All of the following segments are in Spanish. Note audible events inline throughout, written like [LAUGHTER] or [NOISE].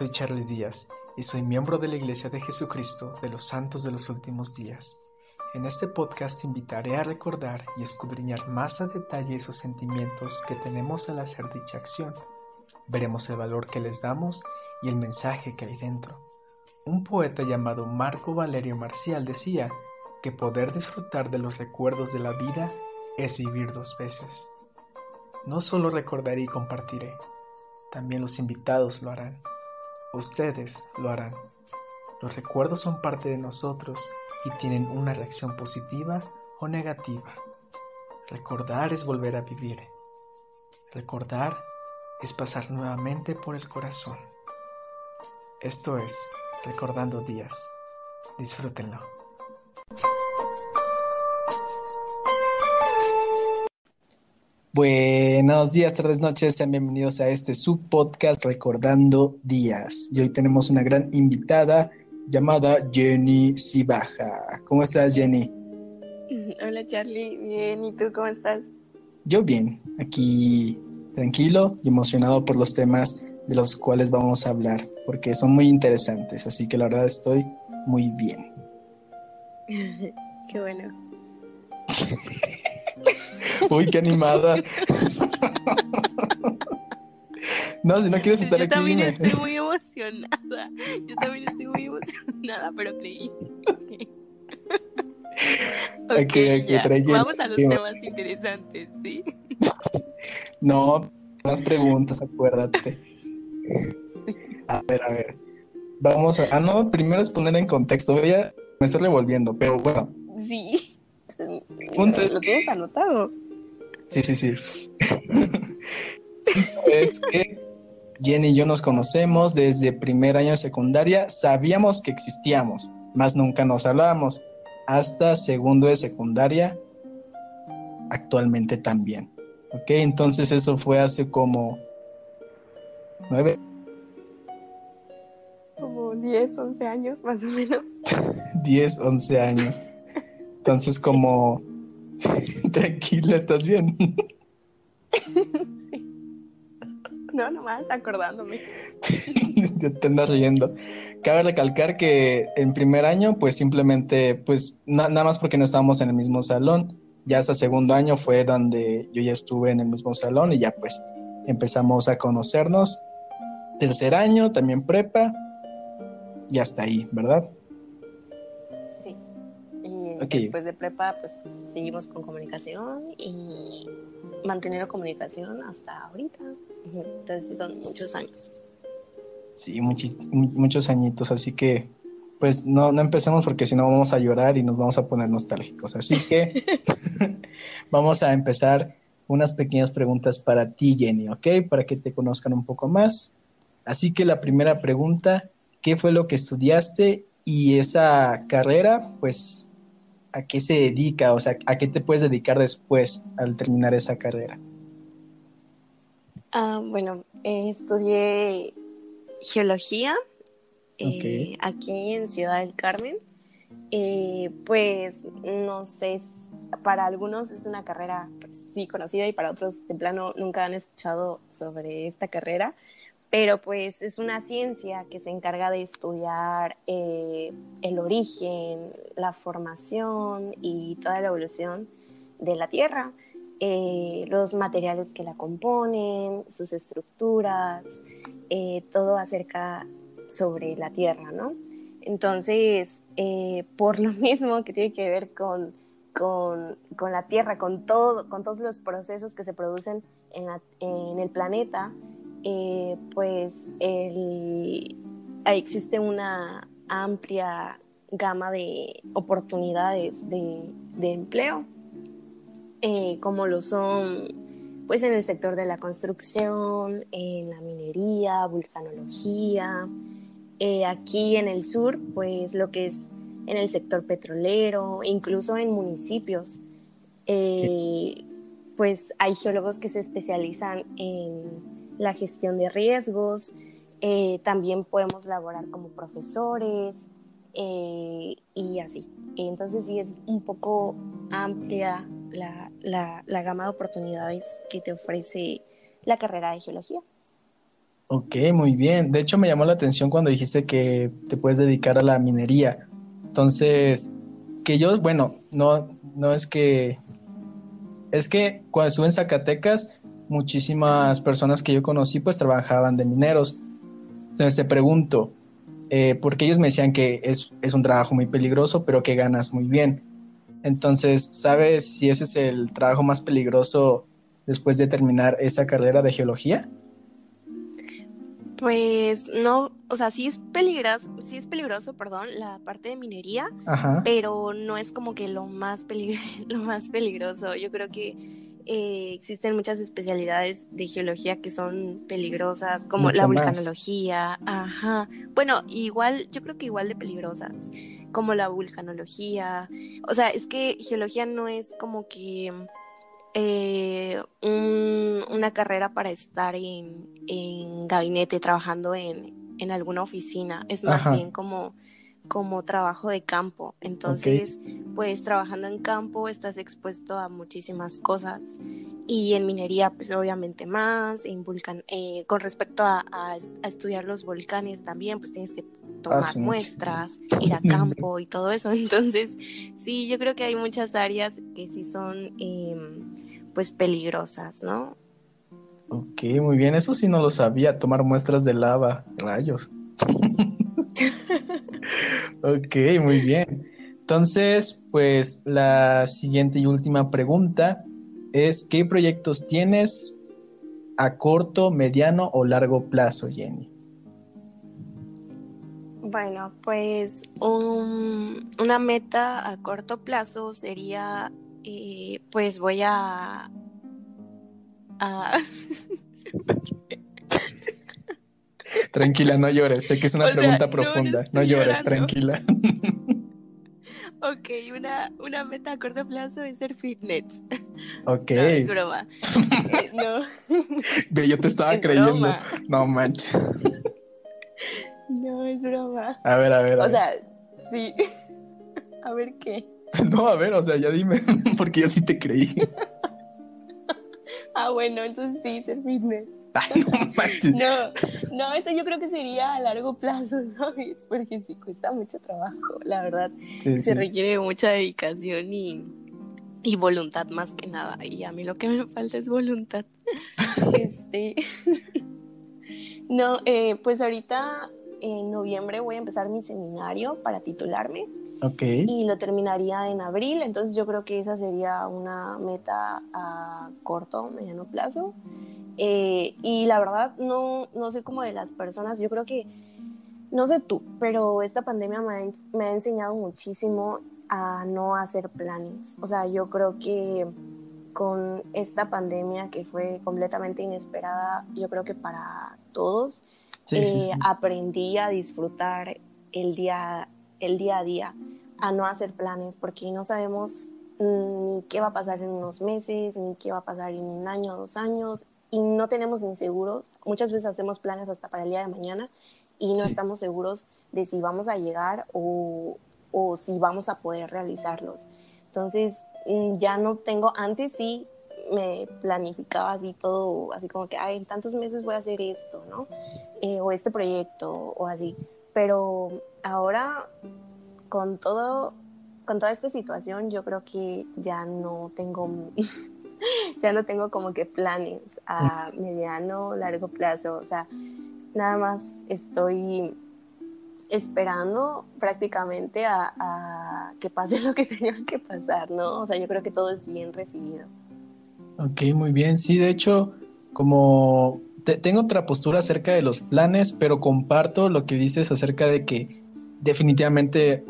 soy Charlie Díaz y soy miembro de la Iglesia de Jesucristo de los Santos de los Últimos Días. En este podcast invitaré a recordar y escudriñar más a detalle esos sentimientos que tenemos al hacer dicha acción. Veremos el valor que les damos y el mensaje que hay dentro. Un poeta llamado Marco Valerio Marcial decía que poder disfrutar de los recuerdos de la vida es vivir dos veces. No solo recordaré y compartiré, también los invitados lo harán. Ustedes lo harán. Los recuerdos son parte de nosotros y tienen una reacción positiva o negativa. Recordar es volver a vivir. Recordar es pasar nuevamente por el corazón. Esto es Recordando Días. Disfrútenlo. Buenos días, tardes, noches, sean bienvenidos a este subpodcast Recordando Días. Y hoy tenemos una gran invitada llamada Jenny Sibaja. ¿Cómo estás, Jenny? [LAUGHS] Hola, Charlie. Bien, ¿y tú cómo estás? Yo bien, aquí tranquilo y emocionado por los temas de los cuales vamos a hablar, porque son muy interesantes, así que la verdad estoy muy bien. [LAUGHS] Qué bueno. [LAUGHS] [LAUGHS] Uy, qué animada. [LAUGHS] no, si no quieres estar Yo aquí, también dime. estoy muy emocionada. Yo también estoy muy emocionada, pero [LAUGHS] creí. Ok, ok, ya. Vamos a los temas interesantes, ¿sí? No, más preguntas, acuérdate. Sí. A ver, a ver. Vamos a. Ah, no, primero es poner en contexto. Voy a. Me estoy revolviendo, pero bueno. Sí. Punto es ¿Lo que- tienes anotado? Sí, sí, sí. [LAUGHS] es que Jenny y yo nos conocemos desde primer año de secundaria. Sabíamos que existíamos, más nunca nos hablábamos. Hasta segundo de secundaria, actualmente también. Ok, entonces eso fue hace como nueve, Como 10, 11 años más o menos. [LAUGHS] 10, 11 años. Entonces como... [LAUGHS] Tranquila, ¿estás bien? Sí. No, nomás acordándome. [LAUGHS] Te andas riendo. Cabe recalcar que en primer año, pues simplemente, pues na- nada más porque no estábamos en el mismo salón. Ya hasta segundo año fue donde yo ya estuve en el mismo salón y ya pues empezamos a conocernos. Tercer año, también prepa. Y hasta ahí, ¿verdad? Después de prepa, pues seguimos con comunicación y manteniendo comunicación hasta ahorita. Entonces son muchos años. Sí, muchi- mu- muchos añitos, así que pues no, no empecemos porque si no vamos a llorar y nos vamos a poner nostálgicos. Así que [LAUGHS] [LAUGHS] vamos a empezar unas pequeñas preguntas para ti, Jenny, ¿ok? Para que te conozcan un poco más. Así que la primera pregunta, ¿qué fue lo que estudiaste y esa carrera, pues, a qué se dedica? O sea, ¿a qué te puedes dedicar después al terminar esa carrera? Ah, bueno, eh, estudié geología eh, aquí en Ciudad del Carmen. Eh, pues no sé, para algunos es una carrera pues, sí conocida y para otros de plano nunca han escuchado sobre esta carrera, pero pues es una ciencia que se encarga de estudiar eh, el origen, la formación y toda la evolución de la Tierra eh, los materiales que la componen, sus estructuras, eh, todo acerca sobre la Tierra, ¿no? Entonces, por lo [LAUGHS] mismo que tiene que ver con, con, con la Tierra, con, todo, con todos los procesos que se producen en el planeta, eh, pues el- existe una amplia gama de oportunidades de, de empleo eh, como lo son pues en el sector de la construcción, en la minería, vulcanología, eh, aquí en el sur, pues lo que es en el sector petrolero, incluso en municipios, eh, pues hay geólogos que se especializan en la gestión de riesgos, eh, también podemos laborar como profesores eh, y así. Entonces sí es un poco amplia la, la, la gama de oportunidades que te ofrece la carrera de geología. Ok, muy bien. De hecho, me llamó la atención cuando dijiste que te puedes dedicar a la minería. Entonces, que yo, bueno, no, no es que... Es que cuando estuve en Zacatecas, muchísimas personas que yo conocí pues trabajaban de mineros. Entonces te pregunto, eh, porque ellos me decían que es, es un trabajo muy peligroso, pero que ganas muy bien. Entonces, ¿sabes si ese es el trabajo más peligroso después de terminar esa carrera de geología? Pues no, o sea, sí es peligroso, sí es peligroso, perdón, la parte de minería, pero no es como que lo más, [LAUGHS] lo más peligroso. Yo creo que eh, existen muchas especialidades de geología que son peligrosas, como la vulcanología, ajá. Bueno, igual, yo creo que igual de peligrosas, como la vulcanología. O sea, es que geología no es como que eh, una carrera para estar en, gabinete trabajando en, en, alguna oficina, es más bien como, como trabajo de campo. Entonces, pues trabajando en campo estás expuesto a muchísimas cosas y en minería pues obviamente más, en vulcan eh, con respecto a, a, estudiar los volcanes también pues tienes que tomar muestras, ir a [LAUGHS] campo y todo eso. [LAUGHS] Entonces, sí, yo creo que hay muchas áreas que sí son... Eh, pues peligrosas, ¿no? Ok, muy bien, eso sí no lo sabía, tomar muestras de lava, rayos. [LAUGHS] ok, muy bien. Entonces, pues la siguiente y última pregunta es, ¿qué proyectos tienes a corto, mediano o largo plazo, Jenny? Bueno, pues una meta a corto plazo sería y pues voy a... [LAUGHS] [LAUGHS] tranquila, no llores. Sé que es una [LAUGHS] pregunta profunda. No, llores, tranquila. [LAUGHS] ok, una, una meta a corto plazo es ser fitness. [LAUGHS] Ok. No, es broma. Eh, no. Yo te estaba creyendo. No manches. No, es broma. A ver, a ver. o sea, sí. a ver qué. No, a ver, o sea, ya dime, porque yo sí te creí. ah, bueno, entonces sí, ser fitness. [LAUGHS] no, no, eso yo creo que sería a largo plazo, [LAUGHS] ¿sabes? Porque sí cuesta mucho trabajo, la verdad. se requiere mucha dedicación y, y, voluntad más que nada. Y a mí lo que me falta es voluntad. [LAUGHS] este. no, eh, pues ahorita en noviembre voy a empezar mi seminario para titularme. Y lo terminaría en abril, entonces yo creo que esa sería una meta a corto, mediano plazo. Eh, y la verdad, no, no sé cómo de las personas, yo creo que, no sé tú, pero esta pandemia me ha, me ha enseñado muchísimo a no hacer planes. O sea, yo creo que con esta pandemia que fue completamente inesperada, yo creo que para todos, eh, aprendí a disfrutar el día, el día a día a no hacer planes porque no sabemos ni qué va a pasar en unos meses, ni qué va a pasar en un año, dos años, y no tenemos ni seguros. Muchas veces hacemos planes hasta para el día de mañana y no estamos seguros de si vamos a llegar o, o si vamos a poder realizarlos. Entonces, mm, ya no tengo, antes sí me planificaba así todo, así como que, ay, en tantos meses voy a hacer esto, ¿no? Eh, o este proyecto, o así. Pero ahora con todo, con toda esta situación, yo creo que ya no tengo, [LAUGHS] ya no tengo como que planes a mediano, largo plazo. O sea, nada más estoy esperando prácticamente a, que pase [LAUGHS] lo que tenga que pasar, ¿no? O sea, yo creo que todo es bien recibido. Ok, muy bien. Sí, de hecho, como tengo otra postura acerca de los planes, pero comparto lo que dices acerca de que definitivamente,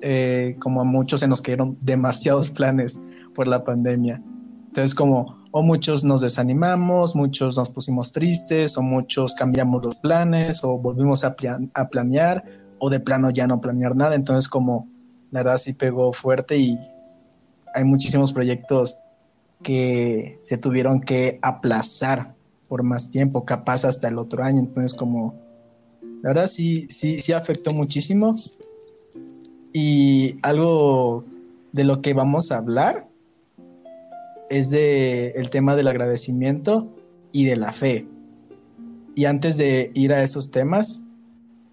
eh, como a muchos se nos cayeron demasiados planes por la pandemia. Entonces, como o muchos nos desanimamos, muchos nos pusimos tristes, o muchos cambiamos los planes, o volvimos a, a planear, o de plano ya no planear nada. Entonces, como la verdad sí pegó fuerte y hay muchísimos proyectos que se tuvieron que aplazar por más tiempo, capaz hasta el otro año. Entonces, como la verdad sí, sí, sí afectó muchísimo. Y algo de lo que vamos a hablar es de el tema del agradecimiento y de la fe. y antes de ir a esos temas,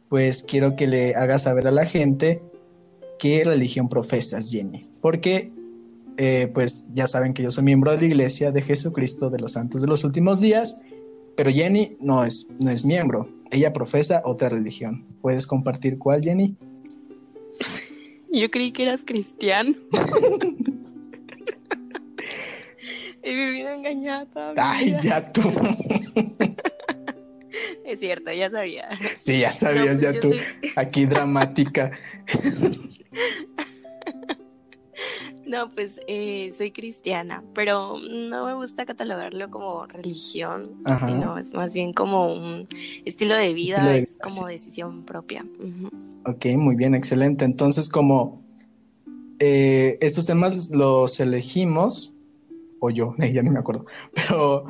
pues quiero que le hagas saber a la gente qué religión profesas, Jenny. Porque, eh, pues ya saben que yo soy miembro de la Iglesia de Jesucristo de los Santos de los Últimos Días, pero Jenny no es, no es miembro. Ella profesa otra religión. ¿Puedes compartir cuál, Jenny? Yo creí que eras cristiano. He [LAUGHS] vivido engañada. Ay, ya tú. es cierto, ya sabía. Sí, ya sabías, pues ya tú. Aquí dramática. [LAUGHS] No, pues eh, soy cristiana, pero no me gusta catalogarlo como religión, sino es más bien como un estilo de vida, es como decisión propia. Ok, muy bien, excelente. Entonces, como eh, estos temas los elegimos, o yo, [LAUGHS] ya ni me acuerdo, pero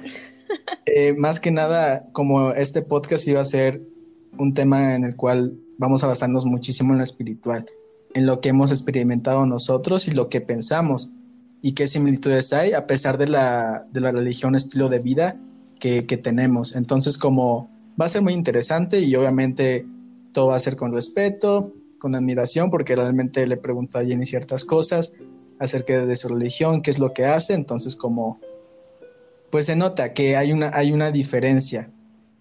eh, más que nada, como este podcast iba a ser un tema en el cual vamos a basarnos muchísimo en lo espiritual en lo que hemos experimentado nosotros y lo que pensamos y qué similitudes hay a pesar de la, de la religión, estilo de vida que, que, tenemos. Entonces, como va a ser muy interesante y obviamente todo va a ser con respeto, con admiración, porque realmente le pregunto a Jenny ciertas cosas acerca de su religión, qué es lo que hace, entonces como pues se nota que hay una, hay una diferencia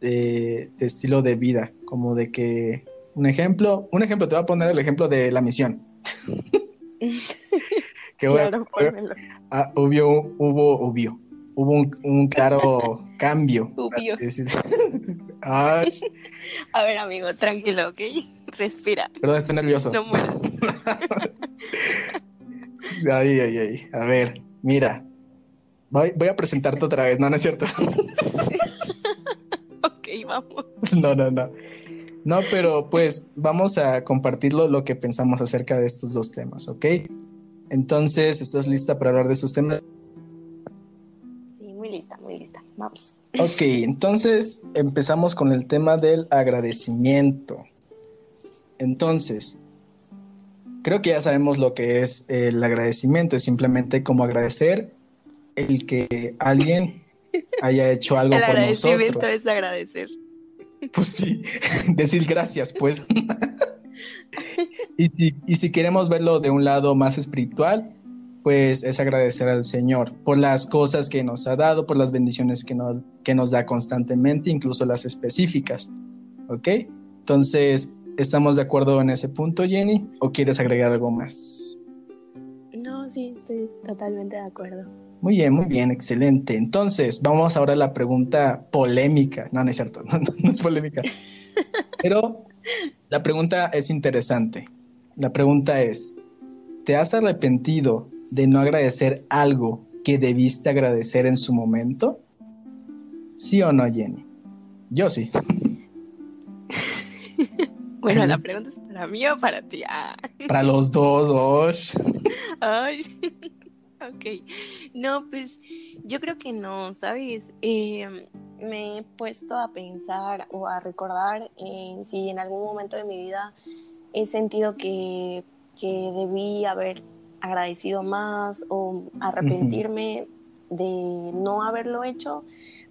de, de estilo de vida, como de que un ejemplo, un ejemplo, te voy a poner el ejemplo de la misión. [LAUGHS] que claro, ah, hubo, hubo, hubo, hubo un, claro [LAUGHS] cambio. [LAUGHS] a ver, amigo, tranquilo, ¿ok? Respira. Perdón, estoy nervioso. No mueras. ay, ay, ay. A ver, mira. Voy, voy a presentarte otra vez. No, no es cierto. ok, vamos. No, no, no. No, pero pues vamos a compartirlo lo que pensamos acerca de estos dos temas, ¿ok? Entonces, ¿estás lista para hablar de estos temas? Sí, muy lista, muy lista. Vamos. Ok, entonces empezamos con el tema del agradecimiento. Entonces, creo que ya sabemos lo que es el agradecimiento, es simplemente como agradecer el que alguien haya hecho algo por nosotros. El agradecimiento es agradecer. Pues sí, [LAUGHS] decir gracias, pues. y, si queremos verlo de un lado más espiritual, pues es agradecer al Señor por las cosas que nos ha dado, por las bendiciones que nos, que nos da constantemente, incluso las específicas. ¿Ok? Entonces, ¿estamos de acuerdo en ese punto, Jenny? ¿O quieres agregar algo más? No, sí, estoy totalmente de acuerdo. Muy bien, muy bien, excelente. Entonces, vamos ahora a la pregunta polémica. No, no es cierto, [LAUGHS] no, es polémica. Pero la pregunta es interesante. La pregunta es, ¿te has arrepentido de no agradecer algo que debiste agradecer en su momento? ¿Sí o no, Jenny? Yo sí. [LAUGHS] Bueno, la pregunta es para mí o para ti. Ah. Para los dos, [LAUGHS] Ay. Ok, no, pues yo creo que no, ¿sabes? Em, me he puesto a pensar o a recordar en si en algún momento de mi vida he sentido que, que debí haber agradecido más o arrepentirme de no haberlo hecho,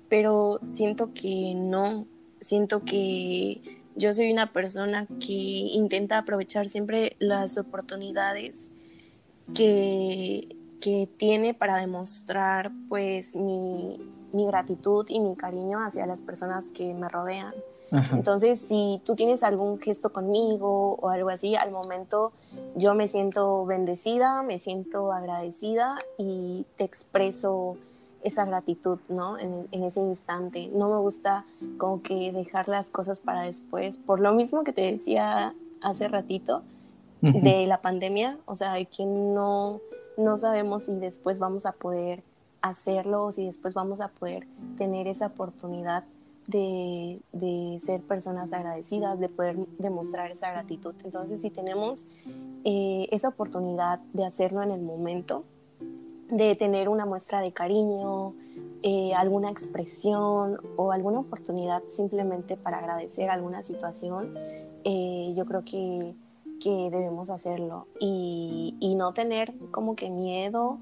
pero siento que no, siento que yo soy una persona que intenta aprovechar siempre las oportunidades que que tiene para demostrar pues mi, gratitud y mi cariño hacia las personas que me rodean. Entonces, si tú tienes algún gesto conmigo o algo así, al momento yo me siento bendecida, me siento agradecida y te expreso esa gratitud, ¿no? En, ese instante. No me gusta como que dejar las cosas para después. Por lo mismo que te decía hace ratito de la pandemia, o sea, que no no sabemos si después vamos a poder hacerlo o si después vamos a poder tener esa oportunidad de, ser personas agradecidas, de poder demostrar esa gratitud. Entonces, si tenemos eh, esa oportunidad de hacerlo en el momento, de tener una muestra de cariño, eh, alguna expresión o alguna oportunidad simplemente para agradecer alguna situación, eh, yo creo que que debemos hacerlo y, no tener como que miedo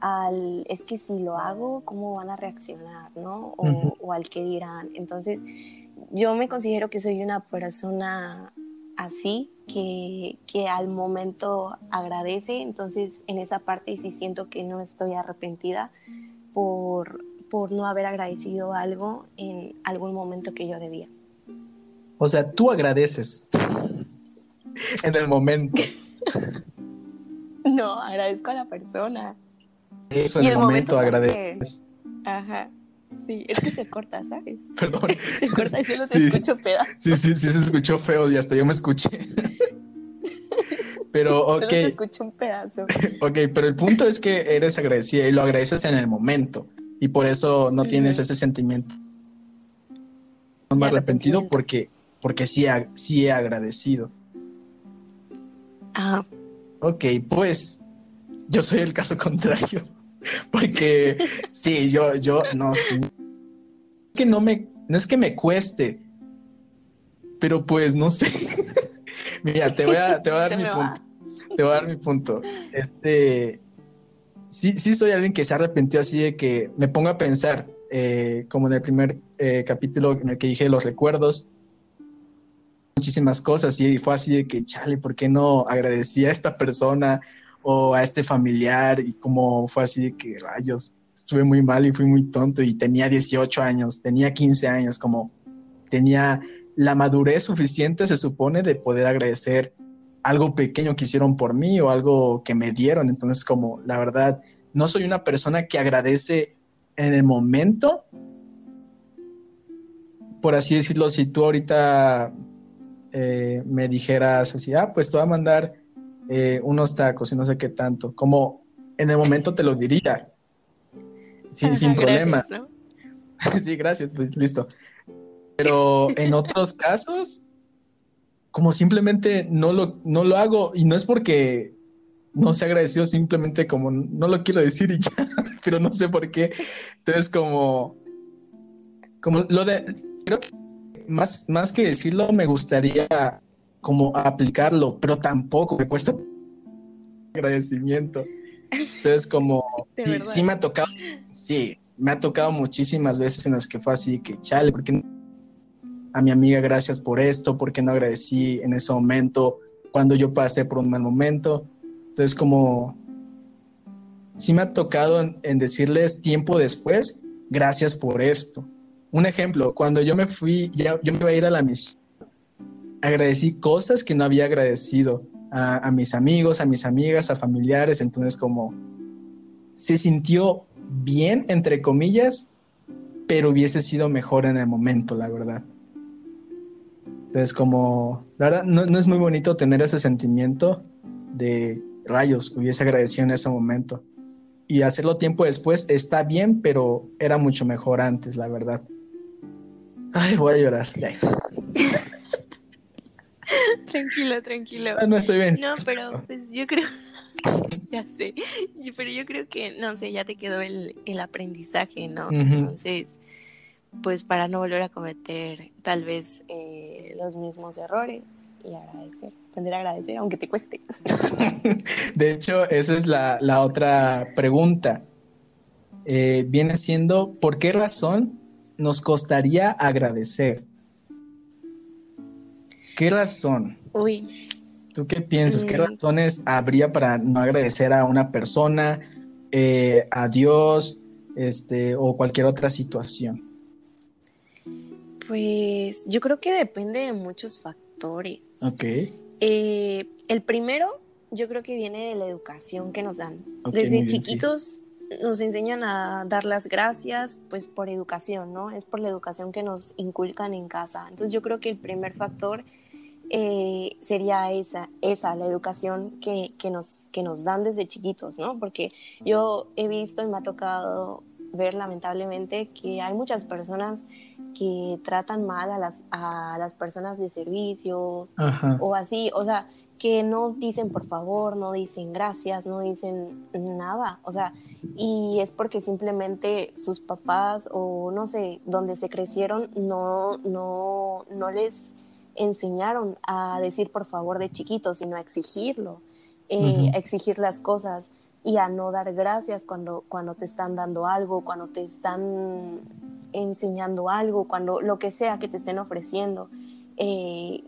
al, es que si lo hago, ¿cómo van a reaccionar? ¿no? O, al que dirán. Entonces, yo me considero que soy una persona así, que, que, al momento agradece, entonces en esa parte sí siento que no estoy arrepentida por, por no haber agradecido algo en algún momento que yo debía. O sea, tú agradeces [LAUGHS] en el momento. [LAUGHS] No, agradezco a la persona. Eso en el, momento, agradeces. Ajá. Sí, es que se corta, ¿sabes? [LAUGHS] Perdón. se corta y solo te escucho pedazos. Sí, sí, sí, se escuchó feo y hasta yo me escuché. pero, ok. Solo te escucho un pedazo. ok, pero el punto es que eres agradecida y lo agradeces en el momento. Y por eso no tienes ese sentimiento. No me arrepentido porque, porque sí, sí he agradecido. Ah. Ok, pues yo soy el caso contrario. [LAUGHS] Porque sí, yo, yo, no, sí. Es que no me, no es que me cueste, pero pues no sé. [LAUGHS] Mira, te voy a, te voy a dar mi punto. Te voy a dar mi punto. Este, sí, sí soy alguien que se arrepintió así de que me pongo a pensar, eh, como en el primer eh, capítulo en el que dije los recuerdos, muchísimas cosas y fue así de que, chale, ¿por qué no agradecí a esta persona o a este familiar? Y como fue así de que, rayos, estuve muy mal y fui muy tonto y tenía 18 años, tenía 15 años, como tenía la madurez suficiente, se supone, de poder agradecer algo pequeño que hicieron por mí o algo que me dieron. Entonces, como la verdad, no soy una persona que agradece en el momento. Por así decirlo, si tú ahorita eh, me dijeras así, ah, pues te voy a mandar eh, unos tacos y no sé qué tanto, como en el momento te lo diría, sin, [LAUGHS] sin problema. [LAUGHS] sí, gracias, pues listo. Pero en otros casos, como simplemente no lo, no lo hago y no es porque no se agradecido, simplemente como no lo quiero decir y ya, [LAUGHS] pero no sé por qué. Entonces como, como lo de, creo que más, más que decirlo, me gustaría como aplicarlo, pero tampoco me cuesta agradecimiento. Entonces, como [LAUGHS] sí, me ha tocado, sí, me ha tocado muchísimas veces en las que fue así que chale, porque a mi amiga gracias por esto, porque no agradecí en ese momento cuando yo pasé por un mal momento. Entonces, como sí me ha tocado en decirles tiempo después, gracias por esto un ejemplo, cuando yo me fui, yo me iba a ir a la misión, agradecí cosas que no había agradecido a, mis amigos, a mis amigas, a familiares, entonces como se sintió bien, entre comillas, pero hubiese sido mejor en el momento, la verdad. Entonces como, la verdad, no, no es muy bonito tener ese sentimiento de rayos, hubiese agradecido en ese momento. Y hacerlo tiempo después está bien, pero era mucho mejor antes, la verdad. Ay, voy a llorar. [LAUGHS] tranquilo, tranquilo. Ah, no estoy bien. No, pero pues yo creo, [LAUGHS] ya sé, pero yo creo que, no sé, ya te quedó el, el aprendizaje, ¿no? Entonces, pues para no volver a cometer tal vez eh, los mismos errores y agradecer, aprender a agradecer, aunque te cueste. [LAUGHS] De hecho, esa es la, la otra pregunta. Eh, viene siendo, ¿por qué razón nos costaría agradecer? ¿Qué razón? Uy. ¿Tú qué piensas? ¿Qué mm. razones habría para no agradecer a una persona, eh, a Dios, este, o cualquier otra situación? Pues yo creo que depende de muchos factores. Ok. Eh, el primero, yo creo que viene de la educación que nos dan. Desde chiquitos nos enseñan a dar las gracias, pues por educación, ¿no? Es por la educación que nos inculcan en casa. Entonces yo creo que el primer factor eh, sería esa, esa, la educación que, que, nos, que nos dan desde chiquitos, ¿no? Porque yo he visto y me ha tocado ver lamentablemente que hay muchas personas que tratan mal a las, a las personas de servicio o así, o sea, que no dicen por favor, no dicen gracias, no dicen nada, o sea, y es porque simplemente sus papás o no sé, donde se crecieron no, no, no les enseñaron a decir por favor de chiquitos, sino a exigirlo, eh, a exigir las cosas y a no dar gracias cuando, cuando te están dando algo, cuando te están enseñando algo, cuando lo que sea que te estén ofreciendo, eh,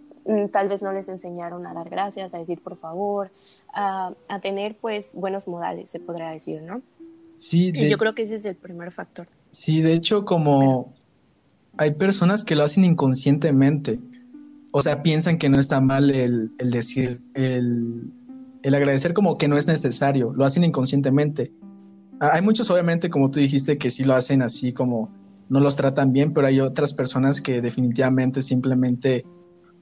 tal vez no les enseñaron a dar gracias, a decir por favor, a, tener pues buenos modales, se podría decir, ¿no? Sí, yo creo que ese es el primer factor. Sí, de hecho, como hay personas que lo hacen inconscientemente, o sea, piensan que no está mal el, el decir, el, el agradecer como que no es necesario, lo hacen inconscientemente. Hay muchos, obviamente, como tú dijiste, que sí lo hacen así como no los tratan bien, pero hay otras personas que definitivamente simplemente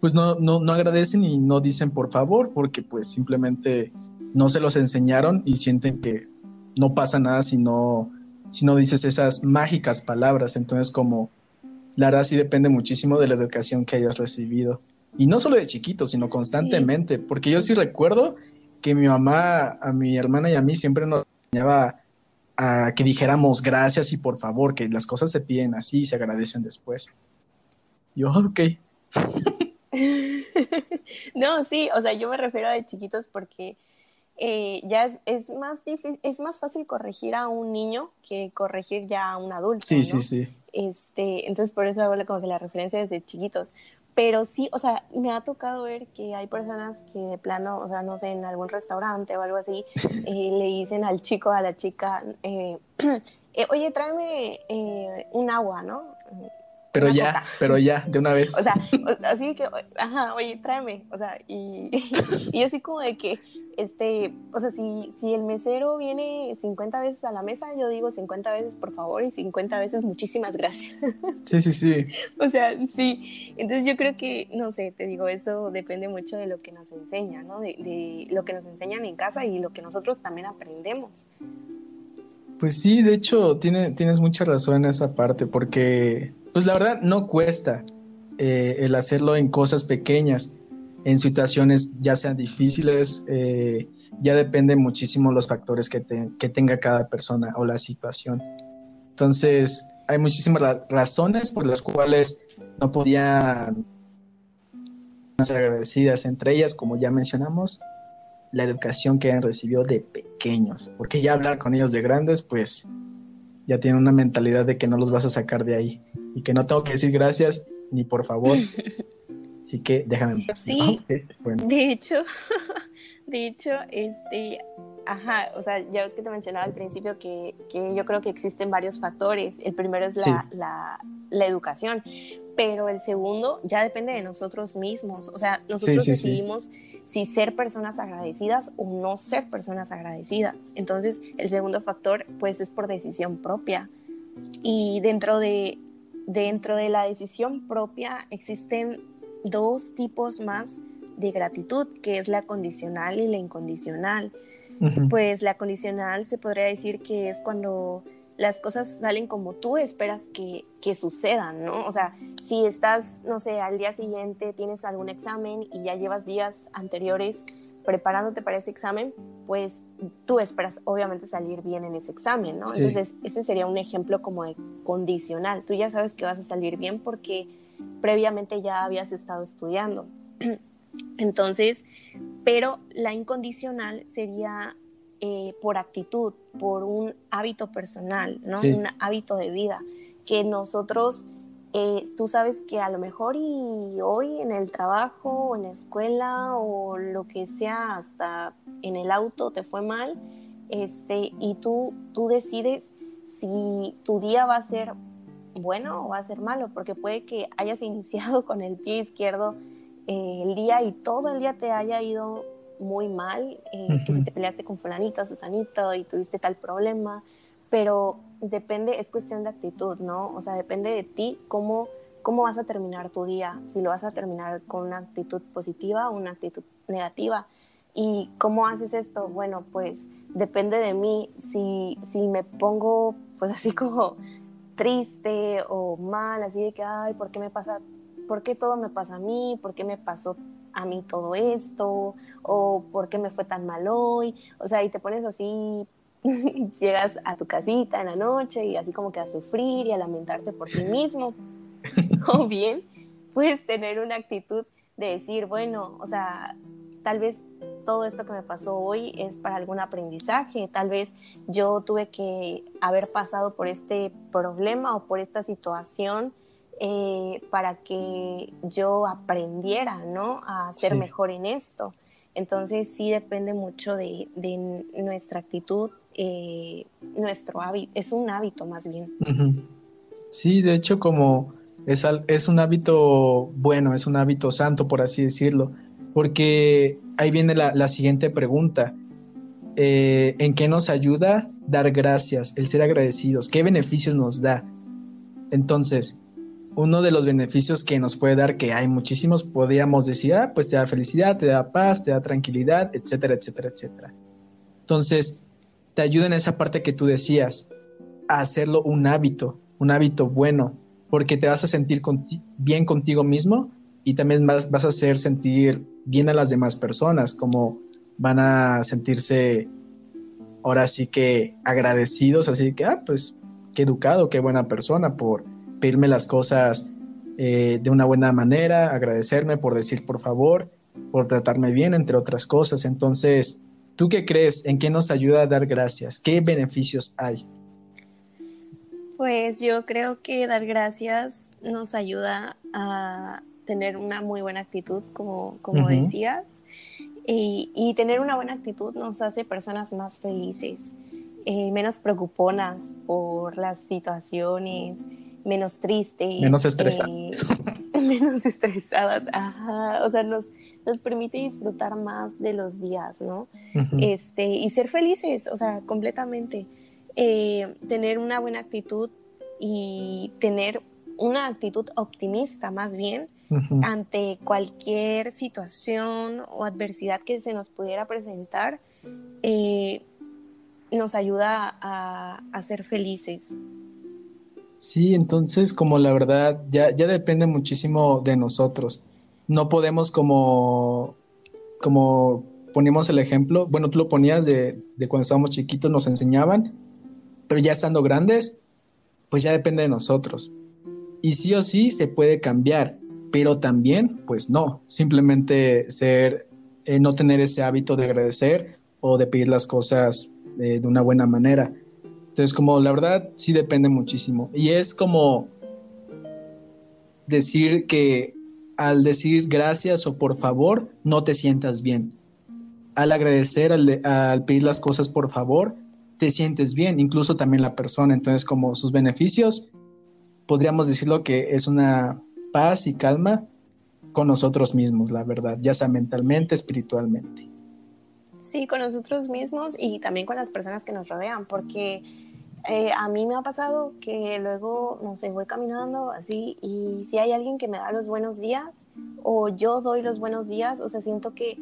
pues no, no, no agradecen y no dicen por favor, porque pues simplemente no se los enseñaron y sienten que no pasa nada si no, si no dices esas mágicas palabras. Entonces, como la verdad sí depende muchísimo de la educación que hayas recibido. Y no solo de chiquito, sino constantemente, porque yo sí recuerdo que mi mamá, a mi hermana y a mí siempre nos enseñaba a que dijéramos gracias y por favor, que las cosas se piden así y se agradecen después. Yo, ok. [LAUGHS] [LAUGHS] no, sí, o sea, yo me refiero a de chiquitos porque eh, ya es, más difícil, es más fácil corregir a un niño que corregir ya a un adulto. Sí, sí, sí. Este, entonces por eso hago como que la referencia desde chiquitos. Pero sí, o sea, me ha tocado ver que hay personas que de plano, o sea, no sé, en algún restaurante o algo así, [LAUGHS] eh, le dicen al chico, a la chica, eh, [CLEARS THROAT] oye, tráeme un agua, ¿no? Pero ya, pero ya, de una vez. O sea, así que, ajá, oye, tráeme. O sea, y, [LAUGHS] y así como de que, este, o sea, si, si el mesero viene 50 veces a la mesa, yo digo 50 veces por favor y 50 veces muchísimas gracias. [LAUGHS] Sí, sí, sí. o sea, sí. Entonces yo creo que, no sé, te digo, eso depende mucho de lo que nos enseña, ¿no? De, de lo que nos enseñan en casa y lo que nosotros también aprendemos. Pues sí, de hecho, tiene, tienes mucha razón en esa parte, porque pues la verdad no cuesta eh, el hacerlo en cosas pequeñas, en situaciones ya sean difíciles, eh, ya depende muchísimo los factores que, tenga cada persona o la situación. Entonces, hay muchísimas razones por las cuales no podían ser agradecidas, entre ellas, como ya mencionamos, la educación que han recibido de pequeños, porque ya hablar con ellos de grandes, pues ya tienen una mentalidad de que no los vas a sacar de ahí y que no tengo que decir gracias ni por favor. [LAUGHS] Así que déjame. Sí, [LAUGHS] de hecho, [LAUGHS] de hecho, este, ajá, o sea, ya ves que te mencionaba al principio que, que yo creo que existen varios factores. El primero es la, la, la, educación, pero el segundo ya depende de nosotros mismos. O sea, nosotros decidimos si ser personas agradecidas o no ser personas agradecidas. Entonces, el segundo factor, pues, es por decisión propia. Y dentro de, dentro de la decisión propia existen dos tipos más de gratitud, que es la condicional y la incondicional. Pues la condicional se podría decir que es cuando las cosas salen como tú esperas que, que, sucedan, ¿no? O sea, si estás, no sé, al día siguiente tienes algún examen y ya llevas días anteriores preparándote para ese examen, pues tú esperas obviamente salir bien en ese examen, ¿no? Entonces, ese sería un ejemplo como de condicional. Tú ya sabes que vas a salir bien porque previamente ya habías estado estudiando. [CLEARS THROAT] Entonces, pero la incondicional sería eh, por actitud, por un hábito personal, ¿no? Un hábito de vida que nosotros, eh, tú sabes que a lo mejor y hoy en el trabajo o en la escuela o lo que sea, hasta en el auto te fue mal, este, y tú, tú decides si tu día va a ser bueno o va a ser malo, porque puede que hayas [LAUGHS] iniciado con el pie izquierdo eh, el día y todo el día te haya ido muy mal, eh, que si te peleaste con fulanito, sutanito y tuviste tal problema, pero depende, es cuestión de actitud, ¿no? O sea, depende de ti cómo, cómo vas a terminar tu día, si lo vas a terminar con una actitud positiva o una actitud negativa. ¿Y cómo haces esto? Bueno, pues depende de mí. Si, si me pongo pues [LAUGHS] así como triste o mal, así de que, ay, ¿por qué me pasa? ¿Por qué todo me pasa a mí? ¿Por qué me pasó a mí todo esto? ¿O por qué me fue tan mal hoy? O sea, y te pones así, [LAUGHS] llegas a tu casita en la noche y así como que a sufrir y a lamentarte por ti mismo. [LAUGHS] o bien, puedes tener una actitud de decir, bueno, o sea, tal vez todo esto que me pasó hoy es para algún aprendizaje. Tal vez yo tuve que haber pasado por este problema o por esta situación eh, para que yo aprendiera, ¿no? A ser mejor en esto. Entonces sí depende mucho de, nuestra actitud, eh, nuestro hábito, es un hábito más bien. Sí, de hecho como es, es un hábito bueno, es un hábito santo, por así decirlo, porque ahí viene la, siguiente pregunta. Eh, ¿En qué nos ayuda dar gracias, el ser agradecidos? ¿Qué beneficios nos da? Entonces, uno de los beneficios que nos puede dar, que hay muchísimos, podríamos decir, ah, pues te da felicidad, te da paz, te da tranquilidad, etcétera, etcétera, etcétera. Entonces, te ayuda en esa parte que tú decías, a hacerlo un hábito, un hábito bueno, porque te vas a sentir bien contigo mismo y también vas, vas, a hacer sentir bien a las demás personas, como van a sentirse ahora sí que agradecidos, así que, ah, pues qué educado, qué buena persona por pedirme las cosas eh, de una buena manera, agradecerme por decir por favor, por tratarme bien, entre otras cosas. Entonces, ¿tú qué crees? ¿En qué nos ayuda a dar gracias? ¿Qué beneficios hay? Pues yo creo que dar gracias nos ayuda a tener una muy buena actitud, como, como decías, y, y, tener una buena actitud nos hace personas más felices, eh, menos preocuponas por las situaciones, menos tristes. Menos estresadas. Eh, [LAUGHS] menos estresadas, ajá. O sea, nos, nos permite disfrutar más de los días, ¿no? este, y ser felices, o sea, completamente. Eh, tener una buena actitud y tener una actitud optimista más bien ante cualquier situación o adversidad que se nos pudiera presentar, eh, nos ayuda a, a ser felices. Sí, entonces como la verdad ya, ya depende muchísimo de nosotros. No podemos como, como ponemos el ejemplo, bueno, tú lo ponías de, de cuando estábamos chiquitos, nos enseñaban, pero ya estando grandes, pues ya depende de nosotros. Y sí o sí se puede cambiar, pero también, pues no, simplemente ser, eh, no tener ese hábito de agradecer o de pedir las cosas eh, de una buena manera. Entonces, como la verdad, sí depende muchísimo. Y es como decir que al decir gracias o por favor, no te sientas bien. Al agradecer, al, pedir las cosas por favor, te sientes bien, incluso también la persona. Entonces, como sus beneficios, podríamos decirlo que es una paz y calma con nosotros mismos, la verdad, ya sea mentalmente, espiritualmente. Sí, con nosotros mismos y también con las personas que nos rodean, porque eh, a mí me ha pasado que luego, no sé, voy caminando así y si hay alguien que me da los buenos días o yo doy los buenos días, o sea, siento que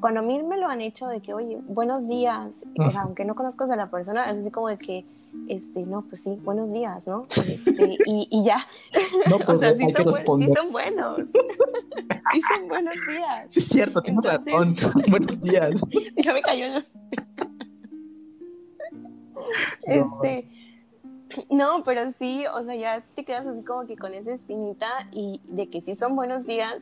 cuando a mí me lo han hecho de que, oye, buenos días, aunque no conozcas a la persona, es así como de que, este, no, pues sí, buenos días, ¿no? Este, y, y, ya. No, [LAUGHS] o pues, sea, sí son, sí son, buenos. [LAUGHS] sí son buenos días. Sí, es cierto, tienes razón. [LAUGHS] buenos días. Ya me cayó. [LAUGHS] Este, no, pero sí, o sea, ya te quedas así como que con esa espinita y de que sí son buenos días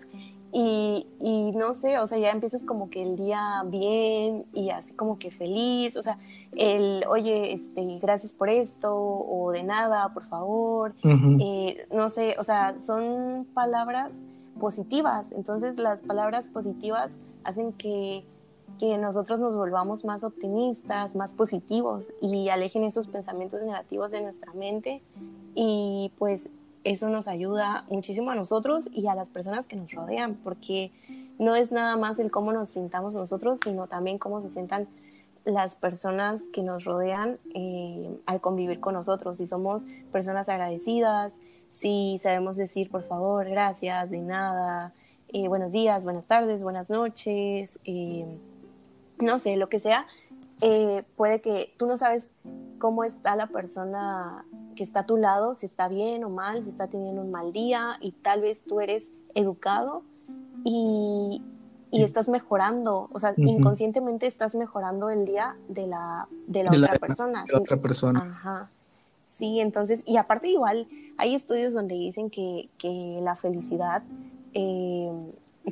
y, y, no sé, o sea, ya empiezas como que el día bien y así como que feliz, o sea, el, oye, este, gracias por esto o de nada, por favor, eh, no sé, o sea, son palabras positivas, entonces las palabras positivas hacen que que nosotros nos volvamos más optimistas, más positivos y alejen esos pensamientos negativos de nuestra mente y pues eso nos ayuda muchísimo a nosotros y a las personas que nos rodean porque no es nada más el cómo nos sintamos nosotros, sino también cómo se sientan las personas que nos rodean eh, al convivir con nosotros. Si somos personas agradecidas, si sabemos decir por favor, gracias, de nada, eh, buenos días, buenas tardes, buenas noches. Eh, no sé, lo que sea, eh, puede que tú no sabes cómo está la persona que está a tu lado, si está bien o mal, si está teniendo un mal día y tal vez tú eres educado y, y estás mejorando, o sea, inconscientemente estás mejorando el día de la, de la otra persona. De otra persona. Ajá. Sí, entonces, y aparte igual, hay estudios donde dicen que, que la felicidad, eh,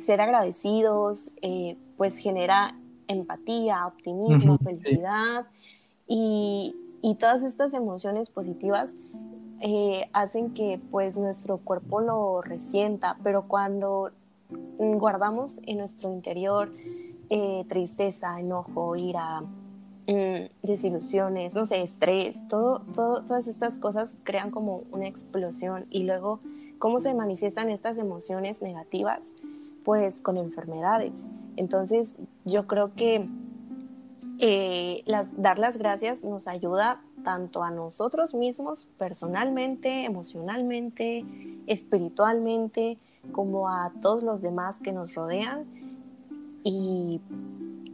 ser agradecidos, eh, pues genera empatía, optimismo, felicidad y, y, todas estas emociones positivas eh, hacen que pues nuestro cuerpo lo resienta, pero cuando guardamos en nuestro interior eh, tristeza, enojo, ira, mm, desilusiones, no sé, estrés, todo, todo, todas estas cosas crean como una explosión y luego cómo se manifiestan estas emociones negativas, pues con enfermedades. Entonces yo creo que eh, las, dar las gracias nos ayuda tanto a nosotros mismos personalmente, emocionalmente, espiritualmente, como a todos los demás que nos rodean. Y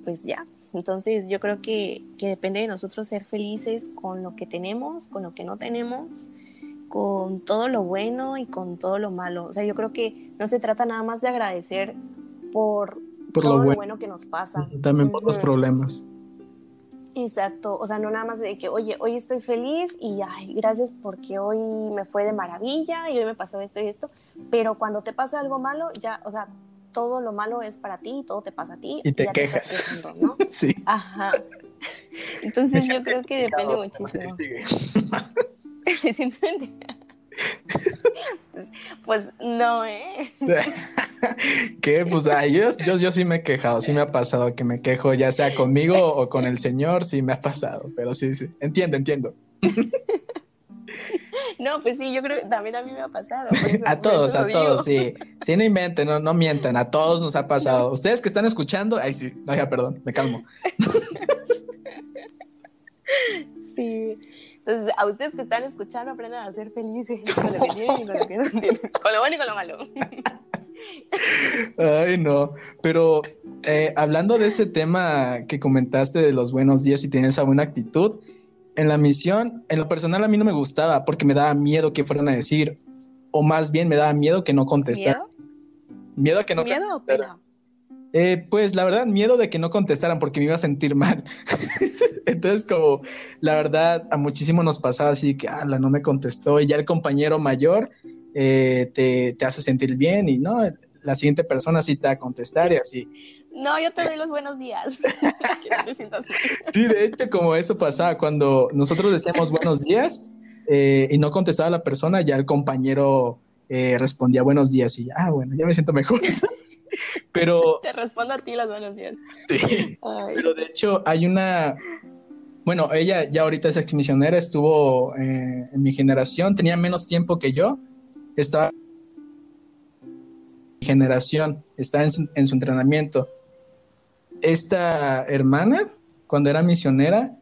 pues ya, entonces yo creo que, que depende de nosotros ser felices con lo que tenemos, con lo que no tenemos, con todo lo bueno y con todo lo malo. O sea, yo creo que no se trata nada más de agradecer por, todo lo bueno. que nos pasa. También por los problemas. Exacto, o sea, no nada más de que, oye, hoy estoy feliz y ay, gracias porque hoy me fue de maravilla y hoy me pasó esto y esto, pero cuando te pasa algo malo, ya, o sea, todo lo malo es para ti, todo te pasa a ti. Y te quejas. ¿no? [LAUGHS] sí. Ajá. [LAUGHS] Entonces yo creo que depende muchísimo. [LAUGHS] [LAUGHS] pues no, ¿eh? [LAUGHS] ¿Qué? Pues yo, yo, sí me he quejado, sí me ha pasado que me quejo, ya sea conmigo o con el Señor, sí me ha pasado, pero sí, sí, entiendo, entiendo. No, pues sí, yo creo que también a mí me ha pasado. a todos, a todos, sí. Sí, no inventen, no, no mientan, a todos nos ha pasado. Ustedes que están escuchando, ay, sí, no, ya, perdón, me calmo. Sí. Entonces, a ustedes que están escuchando, aprendan a ser felices [LAUGHS] con lo que tienen y con lo que no tienen. [LAUGHS] Con lo bueno y con lo malo. [LAUGHS] Ay, no. Pero eh, hablando de ese tema que comentaste de los buenos días y tienes esa buena actitud, en la misión, en lo personal a mí no me gustaba porque me daba miedo que fueran a decir, o más bien me daba miedo que no contestaran. ¿Miedo? Miedo a que no ¿Miedo o pena? Eh, pues la verdad, miedo de que no contestaran porque me iba a sentir mal. Entonces, como la verdad, a muchísimo nos pasaba así que, la no me contestó y ya el compañero mayor eh, te, te, hace sentir bien y no, la siguiente persona sí te va a contestar y así. No, yo te doy los buenos días. [LAUGHS] sí, de hecho, como eso pasaba, cuando nosotros decíamos buenos días eh, y no contestaba la persona, ya el compañero respondía buenos días y ya, ah, bueno, ya me siento mejor. [LAUGHS] Pero. Te respondo a ti las buenas días. Sí. Pero de hecho, hay una. Bueno, ella ya ahorita es exmisionera, estuvo eh, en mi generación, tenía menos tiempo que yo. Estaba en mi generación, está en su, en su entrenamiento. Esta hermana, cuando era misionera,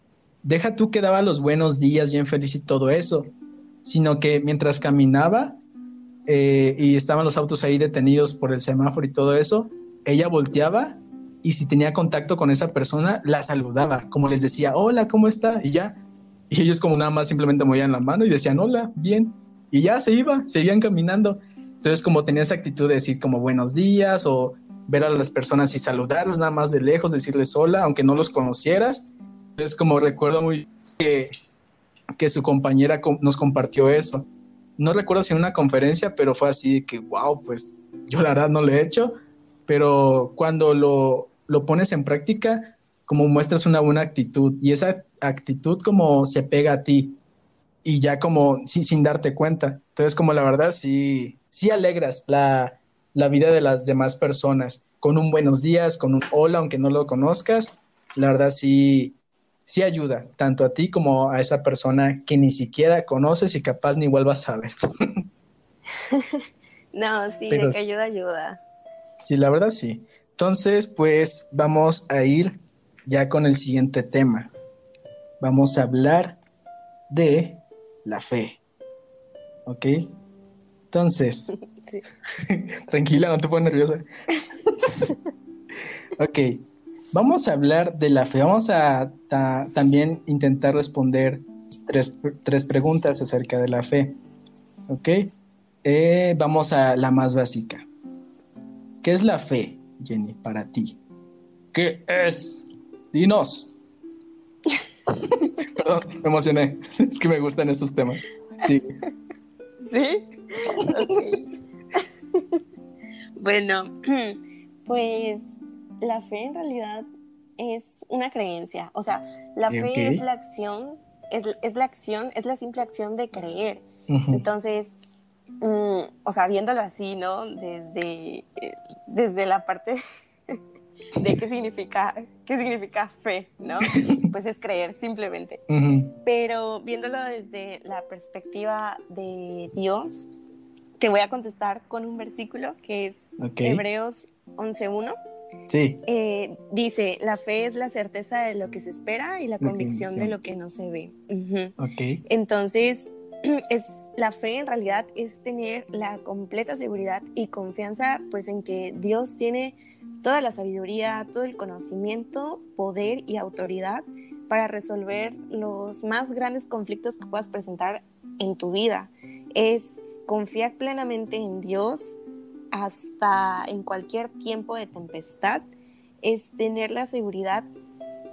deja tú que daba los buenos días, bien feliz y todo eso, sino que mientras caminaba, eh, y estaban los autos ahí detenidos por el semáforo y todo eso, ella volteaba y si tenía contacto con esa persona, la saludaba, como les decía, hola, ¿cómo está? Y ya. Y ellos como nada más simplemente movían la mano y decían, hola, bien. Y ya se iba, seguían caminando. Entonces como tenía esa actitud de decir como buenos días o ver a las personas y saludarlas nada más de lejos, decirles hola, aunque no los conocieras. Entonces como recuerdo muy que, que su compañera nos compartió eso no recuerdo si en una conferencia, pero fue así que, wow, pues yo la verdad no lo he hecho, pero cuando lo, lo pones en práctica, como muestras una buena actitud y esa actitud como se pega a ti y ya como sin, sin darte cuenta. Entonces como la verdad sí, sí alegras la, la vida de las demás personas con un buenos días, con un hola, aunque no lo conozcas, la verdad sí, sí ayuda, tanto a ti como a esa persona que ni siquiera conoces y capaz ni vuelvas a ver. [LAUGHS] no, sí, de que ayuda, ayuda. Sí, la verdad sí. Entonces, pues vamos a ir ya con el siguiente tema. Vamos a hablar de la fe. ¿Ok? Entonces, [LAUGHS] [LAUGHS] tranquila, no te pongas nerviosa. [LAUGHS] ok, Vamos a hablar de la fe. Vamos a también intentar responder tres, preguntas acerca de la fe. ¿Ok? Eh, vamos a la más básica. ¿Qué es la fe, Jenny, para ti? ¿Qué es? Dinos. [LAUGHS] Perdón, me emocioné. Es que me gustan estos temas. Sí. ¿Sí? [LAUGHS] bueno, [CLEARS THROAT] pues la fe en realidad es una creencia, o sea, la fe es la acción, es, la acción, es la simple acción de creer. Entonces, o sea, viéndolo así, ¿no? Desde, eh, desde la parte [LAUGHS] de qué significa, qué significa fe, ¿no? [LAUGHS] Pues es creer simplemente. Pero viéndolo desde la perspectiva de Dios, te voy a contestar con un versículo que es Hebreos 11.1. Sí. Eh, dice, la fe es la certeza de lo que se espera y la, convicción de lo que no se ve. Entonces, [CLEARS THROAT] es, la fe en realidad es tener la completa seguridad y confianza pues en que Dios tiene toda la sabiduría, todo el conocimiento, poder y autoridad para resolver los más grandes conflictos que puedas presentar en tu vida. Es confiar plenamente en Dios hasta en cualquier tiempo de tempestad, es tener la seguridad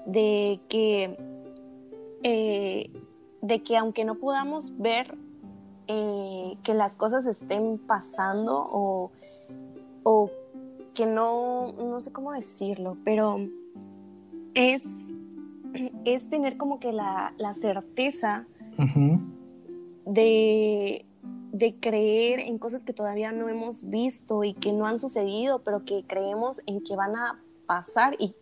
de que, eh, de que aunque no podamos ver eh, que las cosas estén pasando o, o que no, no sé cómo decirlo, pero es, [CLEARS THROAT] es tener como que la, certeza de, de creer en cosas que todavía no hemos visto y que no han sucedido, pero que creemos en que van a pasar y,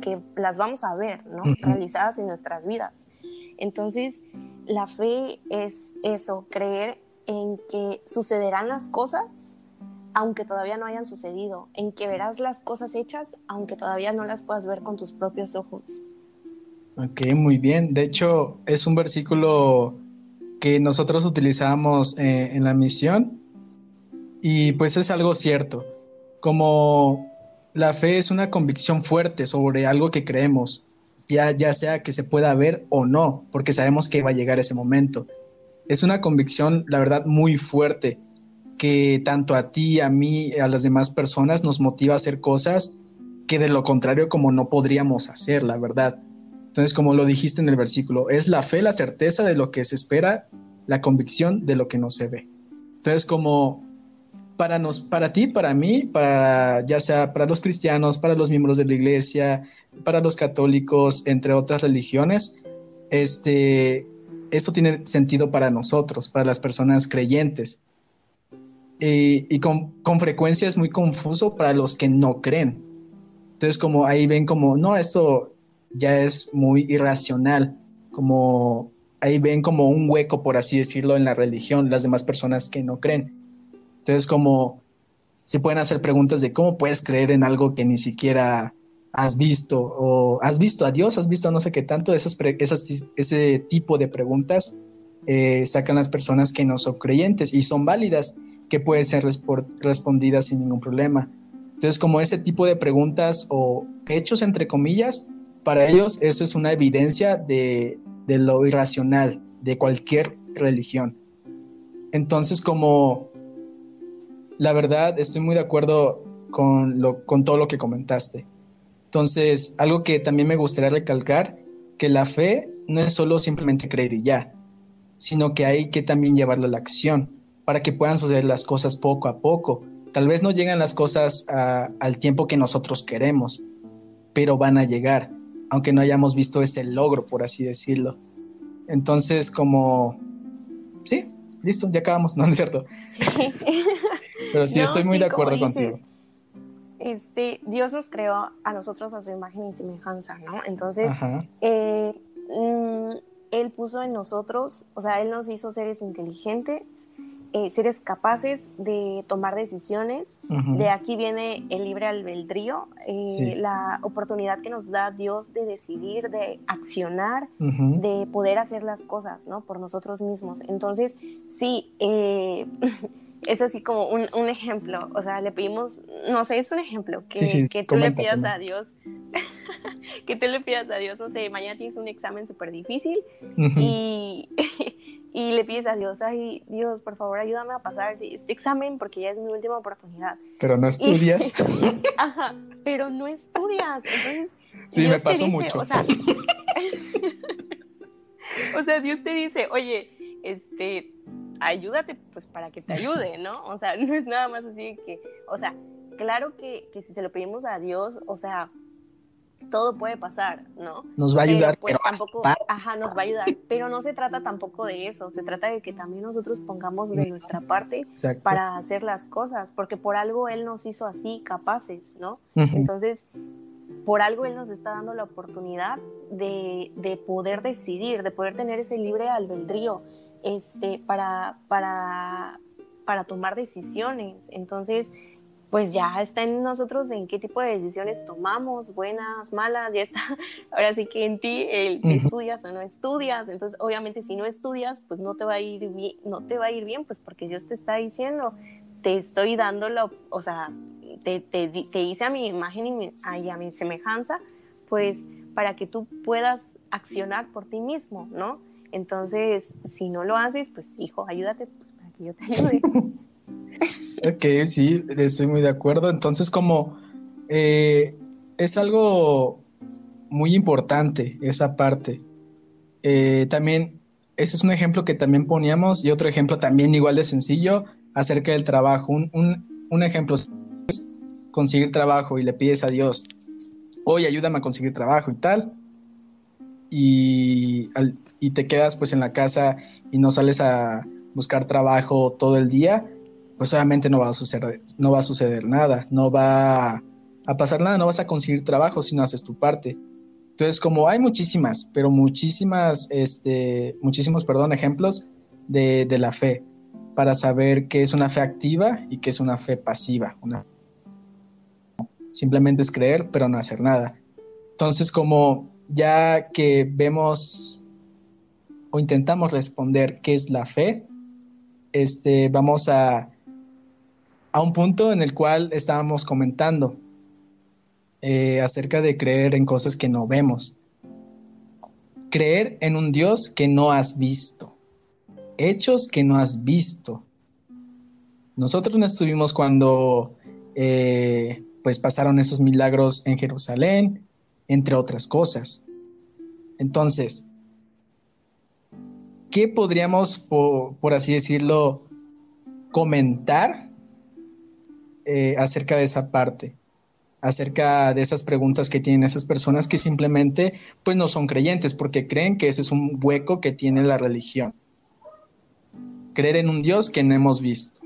que las vamos a ver, ¿no? Realizadas en nuestras vidas. Entonces, la fe es eso, creer en que sucederán las cosas aunque todavía no hayan sucedido, en que verás las cosas hechas, aunque todavía no las puedas ver con tus propios ojos. Ok, muy bien. De hecho, es un versículo que nosotros utilizamos eh, en la misión y pues es algo cierto. Como la fe es una convicción fuerte sobre algo que creemos, ya, ya sea que se pueda ver o no, porque sabemos que va a llegar ese momento. Es una convicción, la verdad, muy fuerte que tanto a ti, a mí, a las demás personas nos motiva a hacer cosas que de lo contrario como no podríamos hacer, la verdad. Entonces, como lo dijiste en el versículo, es la fe, la certeza de lo que se espera, la convicción de lo que no se ve. Entonces, como para nos, para ti, para mí, para ya sea para los cristianos, para los miembros de la iglesia, para los católicos, entre otras religiones, este, eso tiene sentido para nosotros, para las personas creyentes y con, frecuencia es muy confuso para los que no creen. Entonces, como ahí ven como, no, esto ya es muy irracional, como ahí ven como un hueco, por así decirlo, en la religión, las demás personas que no creen. Entonces, como se pueden hacer preguntas de cómo puedes creer en algo que ni siquiera has visto, o has visto a Dios, has visto no sé qué tanto, esas, ese tipo de preguntas eh, sacan las personas que no son creyentes y son válidas que puede ser respondida sin ningún problema. Entonces, como ese tipo de preguntas o hechos, entre comillas, para ellos eso es una evidencia de, lo irracional de cualquier religión. Entonces, como la verdad, estoy muy de acuerdo con, lo, con todo lo que comentaste. Entonces, algo que también me gustaría recalcar, que la fe no es solo simplemente creer y ya, sino que hay que también llevarla a la acción para que puedan suceder las cosas poco a poco. Tal vez no llegan las cosas al tiempo que nosotros queremos, pero van a llegar, aunque no hayamos visto ese logro, por así decirlo. Entonces, como, sí, listo, ya acabamos, [LAUGHS] ¿no, es cierto? Sí. pero sí, estoy muy de acuerdo contigo. Este, Dios nos creó a nosotros a su imagen y semejanza, ¿no? Entonces, eh, mm, Él puso en nosotros, o sea, Él nos hizo seres inteligentes, eh, seres capaces de tomar decisiones. De aquí viene el libre albedrío, eh, la oportunidad que nos da Dios de decidir, de accionar, de poder hacer las cosas, ¿no? Por nosotros mismos. Entonces, sí, eh, [LAUGHS] es así como un, un, ejemplo. O sea, le pedimos, no sé, es un ejemplo, que, que tú le pidas a Dios, [LAUGHS] que tú le pidas a Dios, no sé, mañana tienes un examen súper difícil y [LAUGHS] y le pides a Dios, ay Dios, por favor ayúdame a pasar este examen porque ya es mi última oportunidad. Pero no estudias. [LAUGHS] Ajá, pero no estudias. Entonces, sí, me pasó mucho. O sea, o sea, Dios te dice, oye, este, ayúdate pues para que te [LAUGHS] ayude, ¿no? O sea, no es nada más así que, o sea, claro que, que si se lo pedimos a Dios, o sea, todo puede pasar, ¿no? Nos va a ayudar, pues, pero, tampoco, ajá, nos va a ayudar, pero no se trata tampoco de eso, se trata de que también nosotros pongamos de nuestra parte para hacer las cosas, porque por algo él nos hizo así capaces, ¿no? Entonces, por algo él nos está dando la oportunidad de, de, poder decidir, de poder tener ese libre albedrío, este, para, para, para tomar decisiones. Entonces, pues ya está en nosotros en qué tipo de decisiones tomamos, buenas, malas, ya está. [LAUGHS] Ahora sí que en ti, el, si estudias o no estudias. Entonces, obviamente, si no estudias, pues no te va a ir bien, no te va a ir bien, pues porque Dios te está diciendo, te estoy dando lo, o sea, te, te, te hice a mi imagen y a mi semejanza, pues para que tú puedas accionar por ti mismo, ¿no? Entonces, si no lo haces, pues hijo, ayúdate, pues para que yo te ayude. [LAUGHS] Ok, sí, estoy muy de acuerdo. Entonces, como eh, es algo muy importante esa parte. Eh, también, ese es un ejemplo que también poníamos y otro ejemplo también igual de sencillo acerca del trabajo. Un, un, un ejemplo es conseguir trabajo y le pides a Dios, oye, ayúdame a conseguir trabajo y tal. Y, y te quedas pues en la casa y no sales a buscar trabajo todo el día pues obviamente no va a suceder, no va a suceder nada, no va a pasar nada, no vas a conseguir trabajo si no haces tu parte. Entonces, como hay muchísimas, pero muchísimas, este, muchísimos, perdón, ejemplos de, de la fe para saber qué es una fe activa y qué es una fe pasiva. Una... Simplemente es creer, pero no hacer nada. Entonces, como ya que vemos o intentamos responder qué es la fe, este, vamos a a un punto en el cual estábamos comentando eh, acerca de creer en cosas que no vemos. Creer en un Dios que no has visto. Hechos que no has visto. Nosotros no estuvimos cuando eh, pues pasaron esos milagros en Jerusalén, entre otras cosas. Entonces, ¿qué podríamos, por así decirlo, comentar eh, acerca de esa parte, acerca de esas preguntas que tienen esas personas que simplemente pues no son creyentes porque creen que ese es un hueco que tiene la religión. Creer en un Dios que no hemos visto.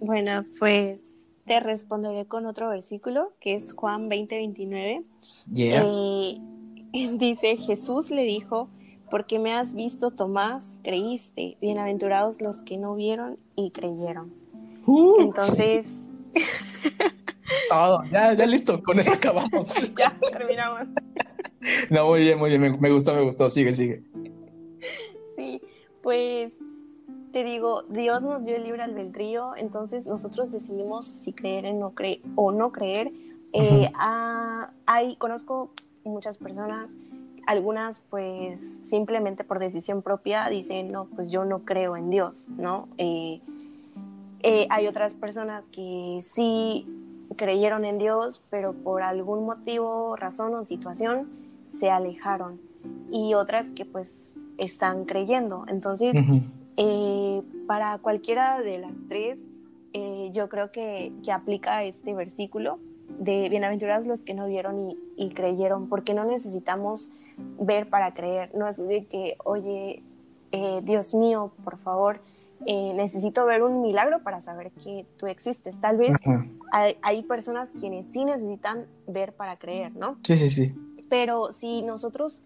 Bueno, pues te responderé con otro versículo que es Juan 20, 29. Eh, [LAUGHS] dice, Jesús le dijo, porque me has visto, Tomás, creíste. Bienaventurados los que no vieron y creyeron. Uh. Entonces. [LAUGHS] Todo, ya, ya listo, con eso acabamos. [LAUGHS] ya, terminamos. no, muy bien, muy bien, me, me, gustó, me gustó, sigue, sigue. Sí, pues te digo, Dios nos dio el libre albedrío, entonces nosotros decidimos si creer en no creer o no creer. Eh, ah, hay, conozco muchas personas algunas pues simplemente por decisión propia dicen, no, pues yo no creo en Dios, ¿no? Eh, eh, hay otras personas que sí creyeron en Dios, pero por algún motivo, razón o situación se alejaron. Y otras que pues están creyendo. Entonces, eh, para cualquiera de las tres, yo creo que, que, aplica este versículo de bienaventurados los que no vieron y, y creyeron, porque no necesitamos ver para creer, no es de que, oye, eh, Dios mío, por favor, eh, necesito ver un milagro para saber que tú existes. Tal vez hay, personas quienes sí necesitan ver para creer, ¿no? Sí, sí, sí. Pero si nosotros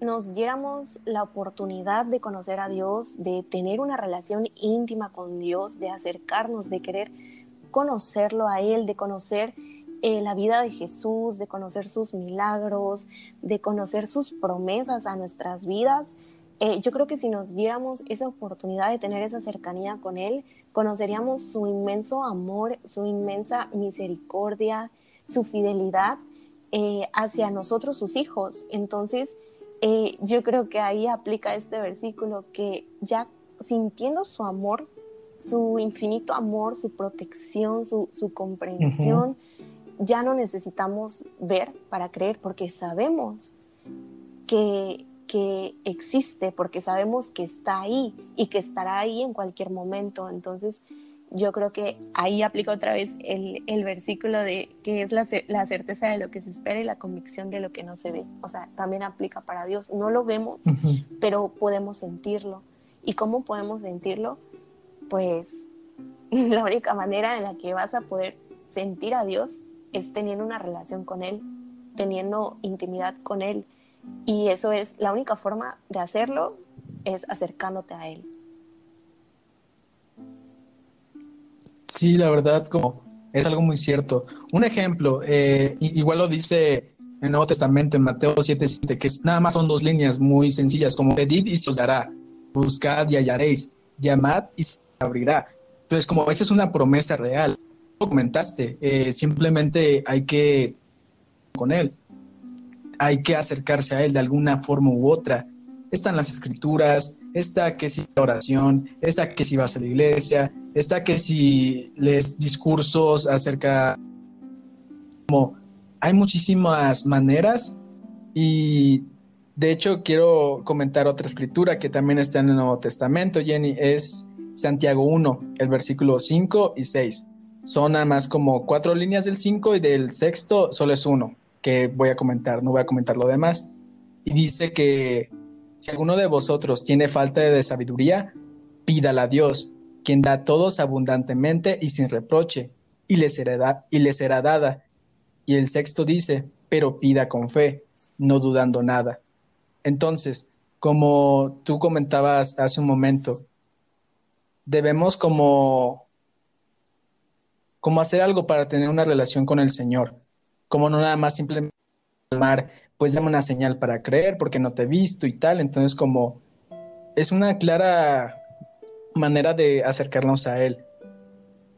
nos diéramos la oportunidad de conocer a Dios, de tener una relación íntima con Dios, de acercarnos, de querer conocerlo a Él, de conocer eh, la vida de Jesús, de conocer sus milagros, de conocer sus promesas a nuestras vidas. Eh, yo creo que si nos diéramos esa oportunidad de tener esa cercanía con Él, conoceríamos su inmenso amor, su inmensa misericordia, su fidelidad eh, hacia nosotros, sus hijos. Entonces, yo creo que ahí aplica este versículo que ya sintiendo su amor, su infinito amor, su protección, su, comprensión, ya no necesitamos ver para creer porque sabemos que, existe, porque sabemos que está ahí y que estará ahí en cualquier momento. Entonces, yo creo que ahí aplica otra vez el, el versículo de que es la, la, certeza de lo que se espera y la convicción de lo que no se ve. O sea, también aplica para Dios. No lo vemos, pero podemos sentirlo. ¿Y cómo podemos sentirlo? Pues [LAUGHS] la única manera en la que vas a poder sentir a Dios es teniendo una relación con Él, teniendo intimidad con Él. Y eso es la única forma de hacerlo, es acercándote a Él. Sí, la verdad, como es algo muy cierto. Un ejemplo, eh, igual lo dice en el Nuevo Testamento, en Mateo 7, que es, nada más son dos líneas muy sencillas, como pedid y se os dará, buscad y hallaréis, llamad y se abrirá. Entonces, como esa es una promesa real, lo comentaste, eh, simplemente hay que con él, hay que acercarse a él de alguna forma u otra. Están las escrituras, está que si la oración, está que si vas a la iglesia, está que si lees discursos acerca como hay muchísimas maneras y de hecho quiero comentar otra escritura que también está en el Nuevo Testamento, Jenny, es Santiago 1, el versículo 5 y 6. Son nada más como cuatro líneas del 5 y del sexto solo es uno, que voy a comentar, no voy a comentar lo demás. Y dice que si alguno de vosotros tiene falta de sabiduría, pídala a Dios, quien da a todos abundantemente y sin reproche, y le será, será dada. Y el sexto dice, pero pida con fe, no dudando nada. Entonces, como tú comentabas hace un momento, debemos como, como hacer algo para tener una relación con el Señor, como no nada más simplemente amar, pues dame una señal para creer porque no te he visto y tal, entonces como es una clara manera de acercarnos a Él.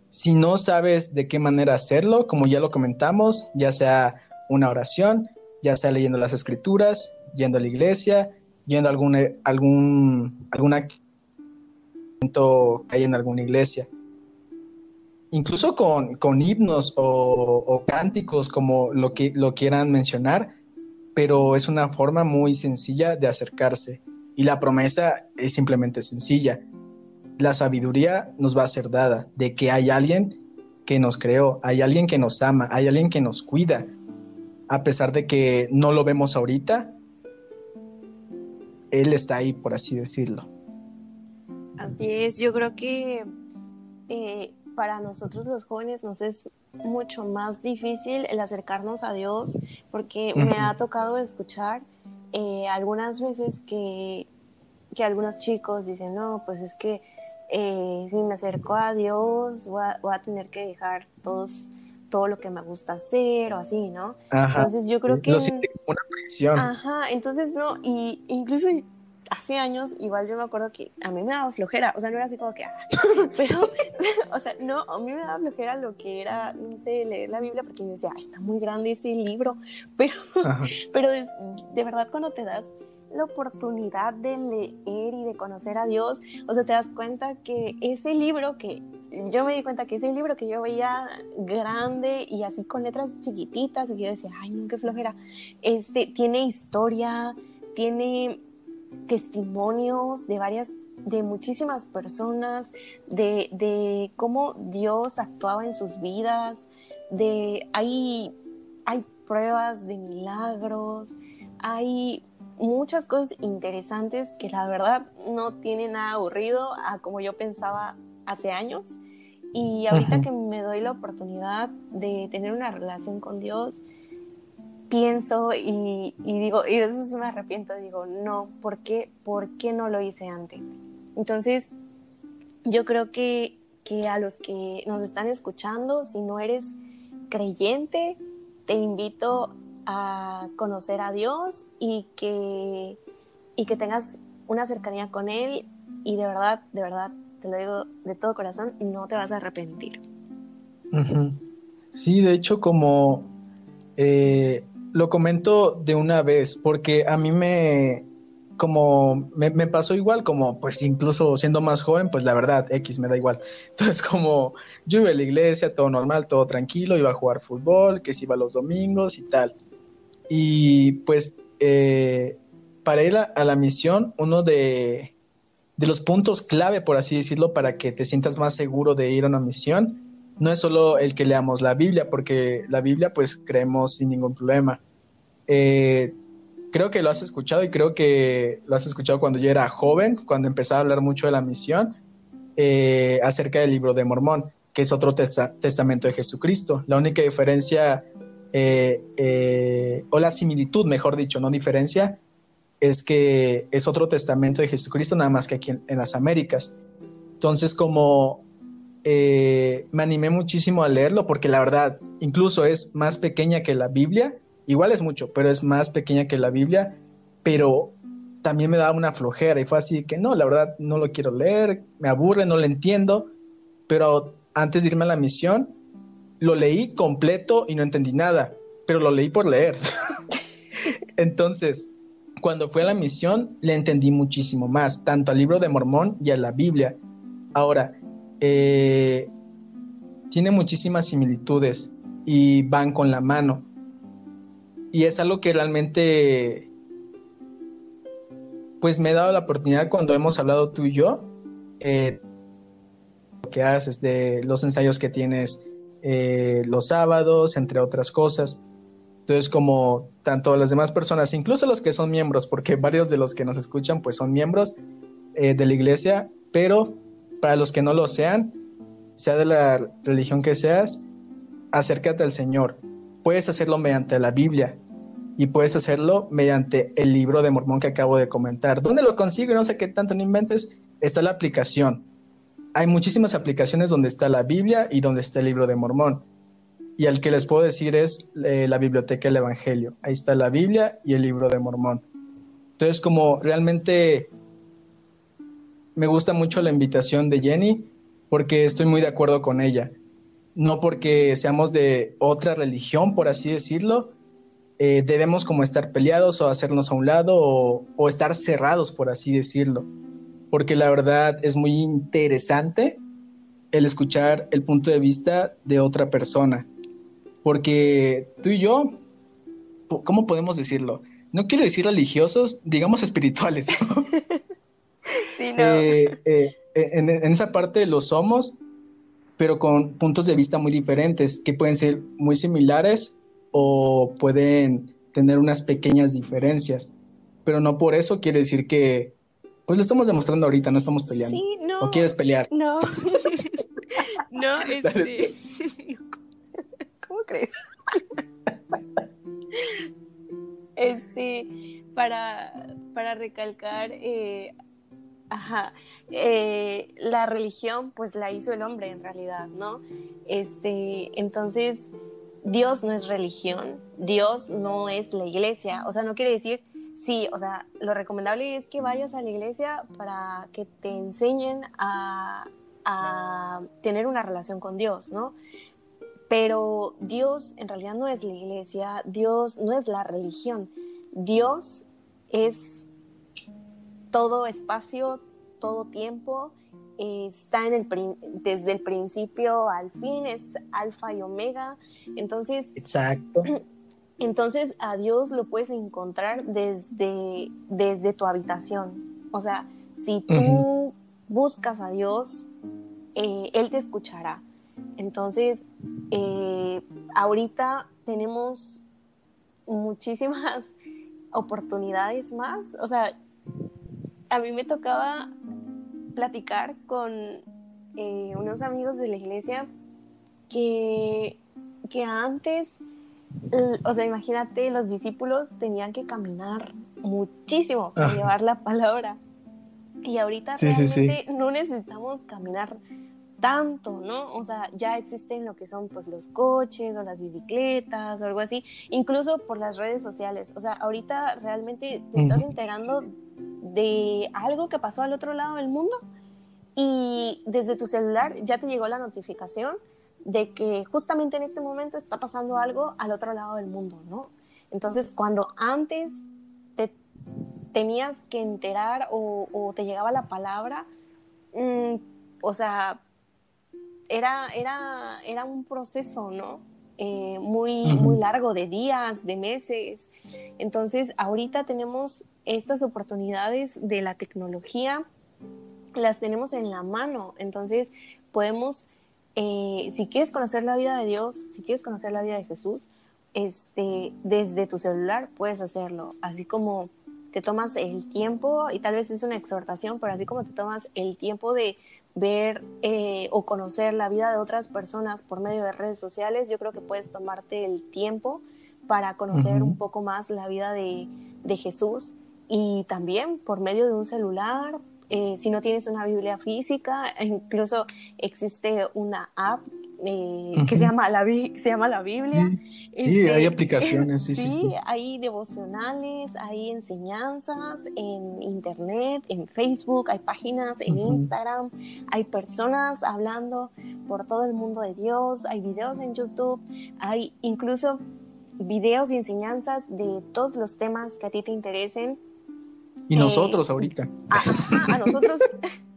Si no sabes de qué manera hacerlo, como ya lo comentamos, ya sea una oración, ya sea leyendo las escrituras, yendo a la iglesia, yendo a algún, algún, alguna que hay en alguna iglesia. Incluso con, con himnos o, cánticos, como lo que lo quieran mencionar, pero es una forma muy sencilla de acercarse. Y la promesa es simplemente sencilla. La sabiduría nos va a ser dada de que hay alguien que nos creó, hay alguien que nos ama, hay alguien que nos cuida. A pesar de que no lo vemos ahorita, Él está ahí, por así decirlo. Así es, yo creo que eh, para nosotros los jóvenes nos es mucho más difícil el acercarnos a Dios porque me ha tocado escuchar eh, algunas veces que, que, algunos chicos dicen, no, pues es que eh, si me acerco a Dios voy a, tener que dejar todos todo lo que me gusta hacer o así, ¿no? Entonces yo creo que... una prisión. Ajá, entonces no, y incluso hace años, igual yo me acuerdo que a mí me daba flojera, o sea, no era así como que, ah, [LAUGHS] pero, [LAUGHS] o sea, no, a mí me daba flojera lo que era, no sé, leer la Biblia, porque yo decía, está muy grande ese libro, [LAUGHS] pero, pero de, verdad cuando te das la oportunidad de leer y de conocer a Dios, o sea, te das cuenta que ese libro que yo me di cuenta que ese libro que yo veía grande y así con letras chiquititas, y yo decía, ay, no, qué flojera, este, tiene historia, tiene testimonios de varias, de muchísimas personas, de, de cómo Dios actuaba en sus vidas, de hay, hay pruebas de milagros, hay muchas cosas interesantes que la verdad no tienen nada aburrido a como yo pensaba hace años. Y ahorita que me doy la oportunidad de tener una relación con Dios, pienso y, digo, y eso es me arrepiento, digo, no, ¿por qué, ¿por qué no lo hice antes? Entonces, yo creo que, que a los que nos están escuchando, si no eres creyente, te invito a conocer a Dios y que, y que tengas una cercanía con Él y de verdad, de verdad, te lo digo de todo corazón, no te vas a arrepentir. Sí, de hecho, como eh, lo comento de una vez porque a mí me, como me, pasó igual, como pues incluso siendo más joven, pues la verdad, X me da igual. [LAUGHS] Entonces como yo iba a la iglesia, todo normal, todo tranquilo, iba a jugar fútbol, que se iba los domingos y tal. Y pues eh, para ir a, la misión, uno de, de los puntos clave, por así decirlo, para que te sientas más seguro de ir a una misión, no es solo el que leamos la Biblia, porque la Biblia pues creemos sin ningún problema. Eh, creo que lo has escuchado y creo que lo has escuchado cuando yo era joven, cuando empezaba a hablar mucho de la misión, eh, acerca del libro de Mormón, que es otro testamento de Jesucristo. La única diferencia, eh, o la similitud, mejor dicho, no diferencia, es que es otro testamento de Jesucristo, nada más que aquí en, las Américas. Entonces, como eh, me animé muchísimo a leerlo, porque la verdad, incluso es más pequeña que la Biblia, igual es mucho, pero es más pequeña que la Biblia, pero también me daba una flojera y fue así que no, la verdad no lo quiero leer, me aburre, no lo entiendo, pero antes de irme a la misión, lo leí completo y no entendí nada, pero lo leí por leer. [LAUGHS] Entonces, cuando fui a la misión, le entendí muchísimo más, tanto al libro de Mormón y a la Biblia. Ahora, eh, tiene muchísimas similitudes y van con la mano. Y es algo que realmente, pues me he dado la oportunidad cuando hemos hablado tú y yo, eh, lo que haces de los ensayos que tienes eh, los sábados, entre otras cosas. Entonces, como tanto las demás personas, incluso los que son miembros, porque [LAUGHS] varios de los que nos escuchan, pues son miembros eh, de la iglesia, pero para los que no lo sean, sea de la religión que seas, acércate al Señor. Puedes hacerlo mediante la Biblia y puedes hacerlo mediante el libro de Mormón que acabo de comentar. ¿Dónde lo consigo? No sé qué tanto no inventes. Está la aplicación. Hay muchísimas aplicaciones donde está la Biblia y donde está el libro de Mormón y al que les puedo decir es eh, la biblioteca del Evangelio. Ahí está la Biblia y el libro de Mormón. Entonces, como realmente me gusta mucho la invitación de Jenny, porque estoy muy de acuerdo con ella. No porque seamos de otra religión, por así decirlo, eh, debemos como estar peleados o hacernos a un lado o, o estar cerrados, por así decirlo. Porque la verdad es muy interesante el escuchar el punto de vista de otra persona porque tú y yo, ¿cómo podemos decirlo? No quiero decir religiosos, digamos espirituales. [LAUGHS] [LAUGHS] sí, no. Eh, eh, en, esa parte lo somos, pero con puntos de vista muy diferentes, que pueden ser muy similares o pueden tener unas pequeñas diferencias. Pero no por eso quiere decir que, pues lo estamos demostrando ahorita, no estamos peleando. Sí, no. ¿O quieres pelear? No. [LAUGHS] [LAUGHS] no, este crees? este, para, para recalcar, eh, ajá, eh, la religión pues la hizo el hombre en realidad, ¿no? Este, entonces, Dios no es religión, Dios no es la iglesia, o sea, no quiere decir, sí, o sea, lo recomendable es que vayas a la iglesia para que te enseñen a, a tener una relación con Dios, ¿no? Pero Dios en realidad no es la iglesia, Dios no es la religión, Dios es todo espacio, todo tiempo, está en el, desde el principio al fin, es alfa y omega. Entonces, Exacto. [CLEARS THROAT] Entonces a Dios lo puedes encontrar desde, desde tu habitación. O sea, si tú buscas a Dios, eh, Él te escuchará. Entonces, eh, ahorita tenemos muchísimas [LAUGHS] oportunidades más. O sea, a mí me tocaba platicar con eh, unos amigos de la iglesia que, que antes, o sea, imagínate, los discípulos tenían que caminar muchísimo para llevar la palabra. Y ahorita realmente no necesitamos caminar tanto, ¿no? O sea, ya existen lo que son pues los coches o las bicicletas o algo así, incluso por las redes sociales. O sea, ahorita realmente te estás enterando de algo que pasó al otro lado del mundo y desde tu celular ya te llegó la notificación de que justamente en este momento está pasando algo al otro lado del mundo, ¿no? Entonces, cuando antes te tenías que enterar o, te llegaba la palabra, mm, o sea, era, era, era un proceso, ¿no? Eh, muy, muy largo de días, de meses. Entonces, ahorita tenemos estas oportunidades de la tecnología las tenemos en la mano. Entonces, podemos, eh, si quieres conocer la vida de Dios, si quieres conocer la vida de Jesús, este, desde tu celular puedes hacerlo, así como te tomas el tiempo, y tal vez es una exhortación, pero así como te tomas el tiempo de ver eh, o conocer la vida de otras personas por medio de redes sociales, yo creo que puedes tomarte el tiempo para conocer un poco más la vida de, de, Jesús y también por medio de un celular. Eh, si no tienes una Biblia física, incluso existe una app eh, que se llama, la, se llama la Biblia. Sí, este, hay aplicaciones, sí, sí, sí, hay devocionales, hay enseñanzas en internet, en Facebook, hay páginas en Instagram, hay personas hablando por todo el mundo de Dios, hay videos en YouTube, hay incluso videos y enseñanzas de todos los temas que a ti te interesen. Y nosotros ahorita. A, a nosotros,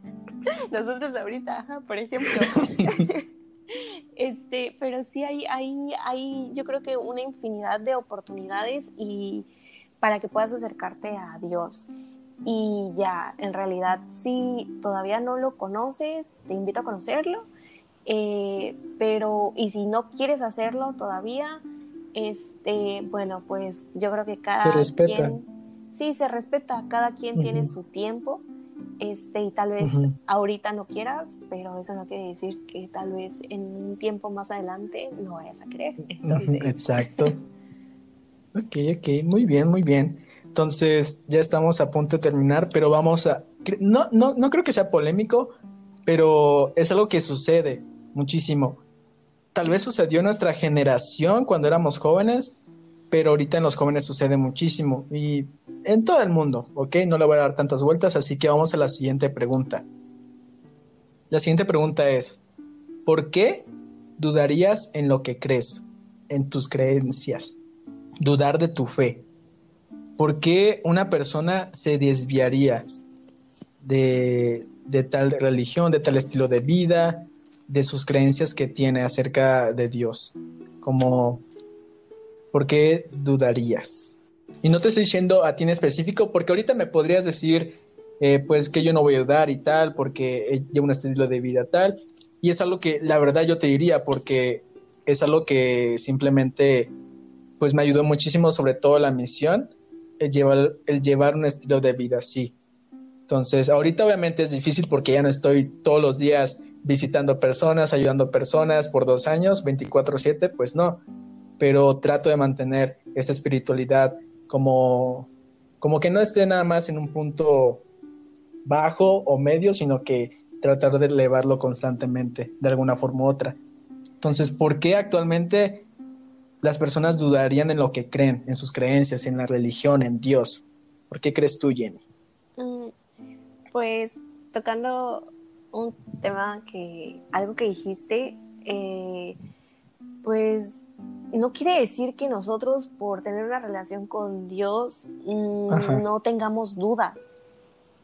[LAUGHS] nosotros ahorita, por ejemplo. [LAUGHS] [LAUGHS] Este, pero sí hay, hay, hay, yo creo que una infinidad de oportunidades y para que puedas acercarte a Dios. Y ya, en realidad, si todavía no lo conoces, te invito a conocerlo. Eh, pero, y si no quieres hacerlo todavía, este, bueno, pues yo creo que cada quien, sí, se respeta, cada quien tiene su tiempo este, y tal vez ahorita no quieras, pero eso no quiere decir que tal vez en un tiempo más adelante no vayas a querer. Exacto. [LAUGHS] ok, ok, muy bien, muy bien. Entonces ya estamos a punto de terminar, pero vamos a... No, no, no creo que sea polémico, pero es algo que sucede muchísimo. Tal vez sucedió en nuestra generación cuando éramos jóvenes, pero ahorita en los jóvenes sucede muchísimo y en todo el mundo, ¿ok? No le voy a dar tantas vueltas, así que vamos a la siguiente pregunta. La siguiente pregunta es, ¿por qué dudarías en lo que crees, en tus creencias? Dudar de tu fe. ¿Por qué una persona se desviaría de, de tal religión, de tal estilo de vida, de sus creencias que tiene acerca de Dios? Como ¿por qué dudarías? Y no te estoy diciendo a ti en específico, porque ahorita me podrías decir, eh, pues que yo no voy a dudar y tal, porque llevo un estilo de vida tal. Y es algo que la verdad yo te diría, porque es algo que simplemente, pues me ayudó muchísimo, sobre todo la misión, el llevar, un estilo de vida así. Entonces, ahorita obviamente es difícil porque ya no estoy todos los días visitando personas, ayudando personas por dos años, 24/7, pues no pero trato de mantener esa espiritualidad como, como que no esté nada más en un punto bajo o medio, sino que tratar de elevarlo constantemente, de alguna forma u otra. Entonces, ¿por qué actualmente las personas dudarían en lo que creen, en sus creencias, en la religión, en Dios? ¿Por qué crees tú, Jenny? Mm, pues tocando un tema que, algo que dijiste, eh, pues no quiere decir que nosotros por tener una relación con Dios mm, no tengamos dudas.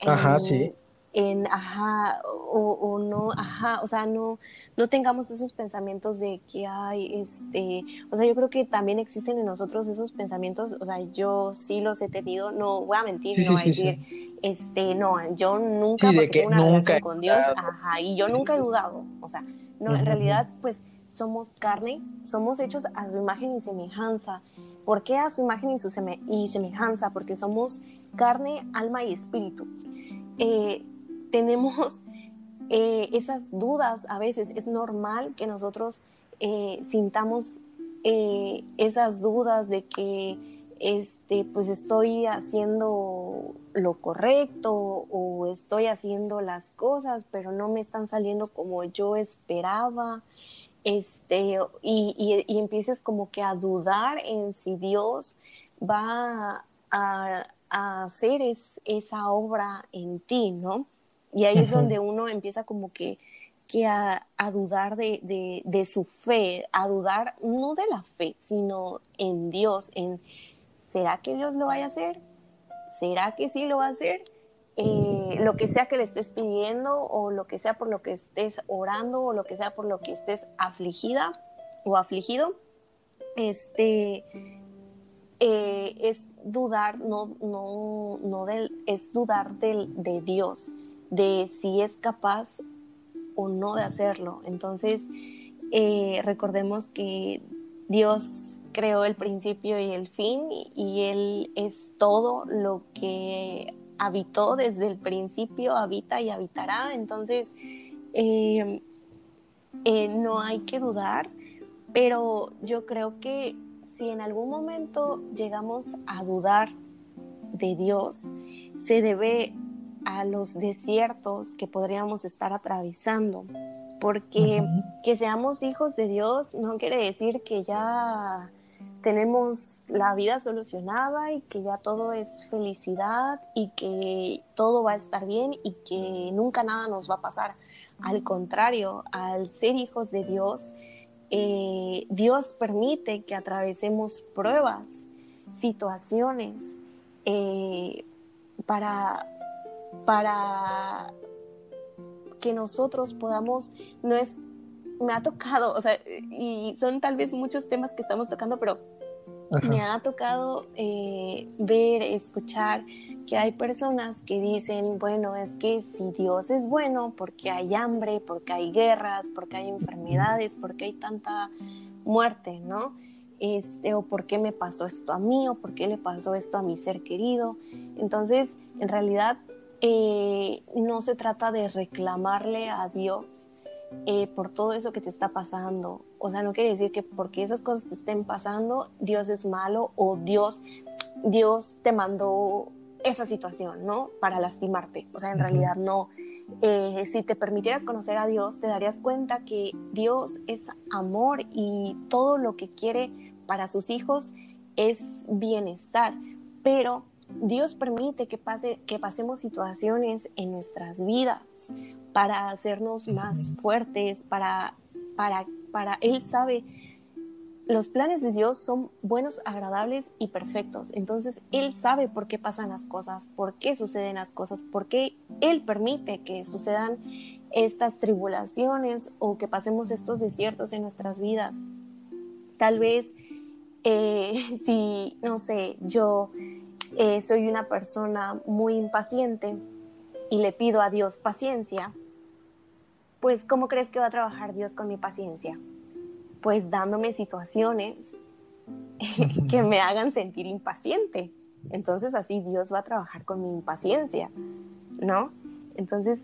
Ajá, sí. En, ajá, o, no, ajá, o sea, no, no tengamos esos pensamientos de que hay, este, o sea, yo creo que también existen en nosotros esos pensamientos, o sea, yo sí los he tenido, no voy a mentir, no voy a decir, este, no, yo nunca de que una nunca con Dios, ajá, y yo nunca he dudado, o sea, no, en realidad, pues, somos carne, somos hechos a su imagen y semejanza. ¿Por qué a su imagen y, su y semejanza? Porque somos carne, alma y espíritu. Eh, tenemos eh, esas dudas a veces. Es normal que nosotros eh, sintamos esas dudas de que este, pues estoy haciendo lo correcto o estoy haciendo las cosas, pero no me están saliendo como yo esperaba este, y, y, empieces como que a dudar en si Dios va a, hacer esa obra en ti, ¿no? Y ahí es donde uno empieza como que, que a, dudar de, de, su fe, a dudar no de la fe, sino en Dios, en ¿será que Dios lo vaya a hacer? ¿Será que sí lo va a hacer? Eh, lo que sea que le estés pidiendo o lo que sea por lo que estés orando o lo que sea por lo que estés afligida o afligido, este, eh, es dudar, no, no, no del, es dudar del, de Dios. de si es capaz o no de hacerlo. Entonces, eh, recordemos que Dios creó el principio y el fin y Él es todo lo que habitó desde el principio, habita y habitará. Entonces, eh, eh, no hay que dudar, pero yo creo que si en algún momento llegamos a dudar de Dios, se debe a los desiertos que podríamos estar atravesando, porque que seamos hijos de Dios no quiere decir que ya tenemos la vida solucionada y que ya todo es felicidad y que todo va a estar bien y que nunca nada nos va a pasar. Al contrario, al ser hijos de Dios, eh, Dios permite que atravesemos pruebas, situaciones, eh, para, para que nosotros podamos, no es, me ha tocado, o sea, y son tal vez muchos temas que estamos tocando, pero me ha tocado eh, ver, escuchar que hay personas que dicen, bueno, es que si Dios es bueno, porque hay hambre, porque hay guerras, porque hay enfermedades, porque hay tanta muerte, ¿no? Este, o por qué me pasó esto a mí, o por qué le pasó esto a mi ser querido. Entonces, en realidad, eh, no se trata de reclamarle a Dios eh, por todo eso que te está pasando. O sea, no quiere decir que porque esas cosas te estén pasando, Dios es malo o Dios, Dios te mandó esa situación, ¿no? Para lastimarte. O sea, en realidad no. Eh, si te permitieras conocer a Dios, te darías cuenta que Dios es amor y todo lo que quiere para sus hijos es bienestar. Pero Dios permite que, pase, que pasemos situaciones en nuestras vidas para hacernos más fuertes, para, para, para Él sabe los planes de Dios son buenos, agradables y perfectos. Entonces, Él sabe por qué pasan las cosas, por qué suceden las cosas, por qué Él permite que sucedan estas tribulaciones o que pasemos estos desiertos en nuestras vidas. Tal vez, eh, [LAUGHS] si, no sé, yo eh, soy una persona muy impaciente y le pido a Dios paciencia, pues ¿cómo crees que va a trabajar Dios con mi paciencia? pues dándome situaciones [LAUGHS] que me hagan sentir impaciente. Entonces así Dios va a trabajar con mi impaciencia, ¿no? Entonces,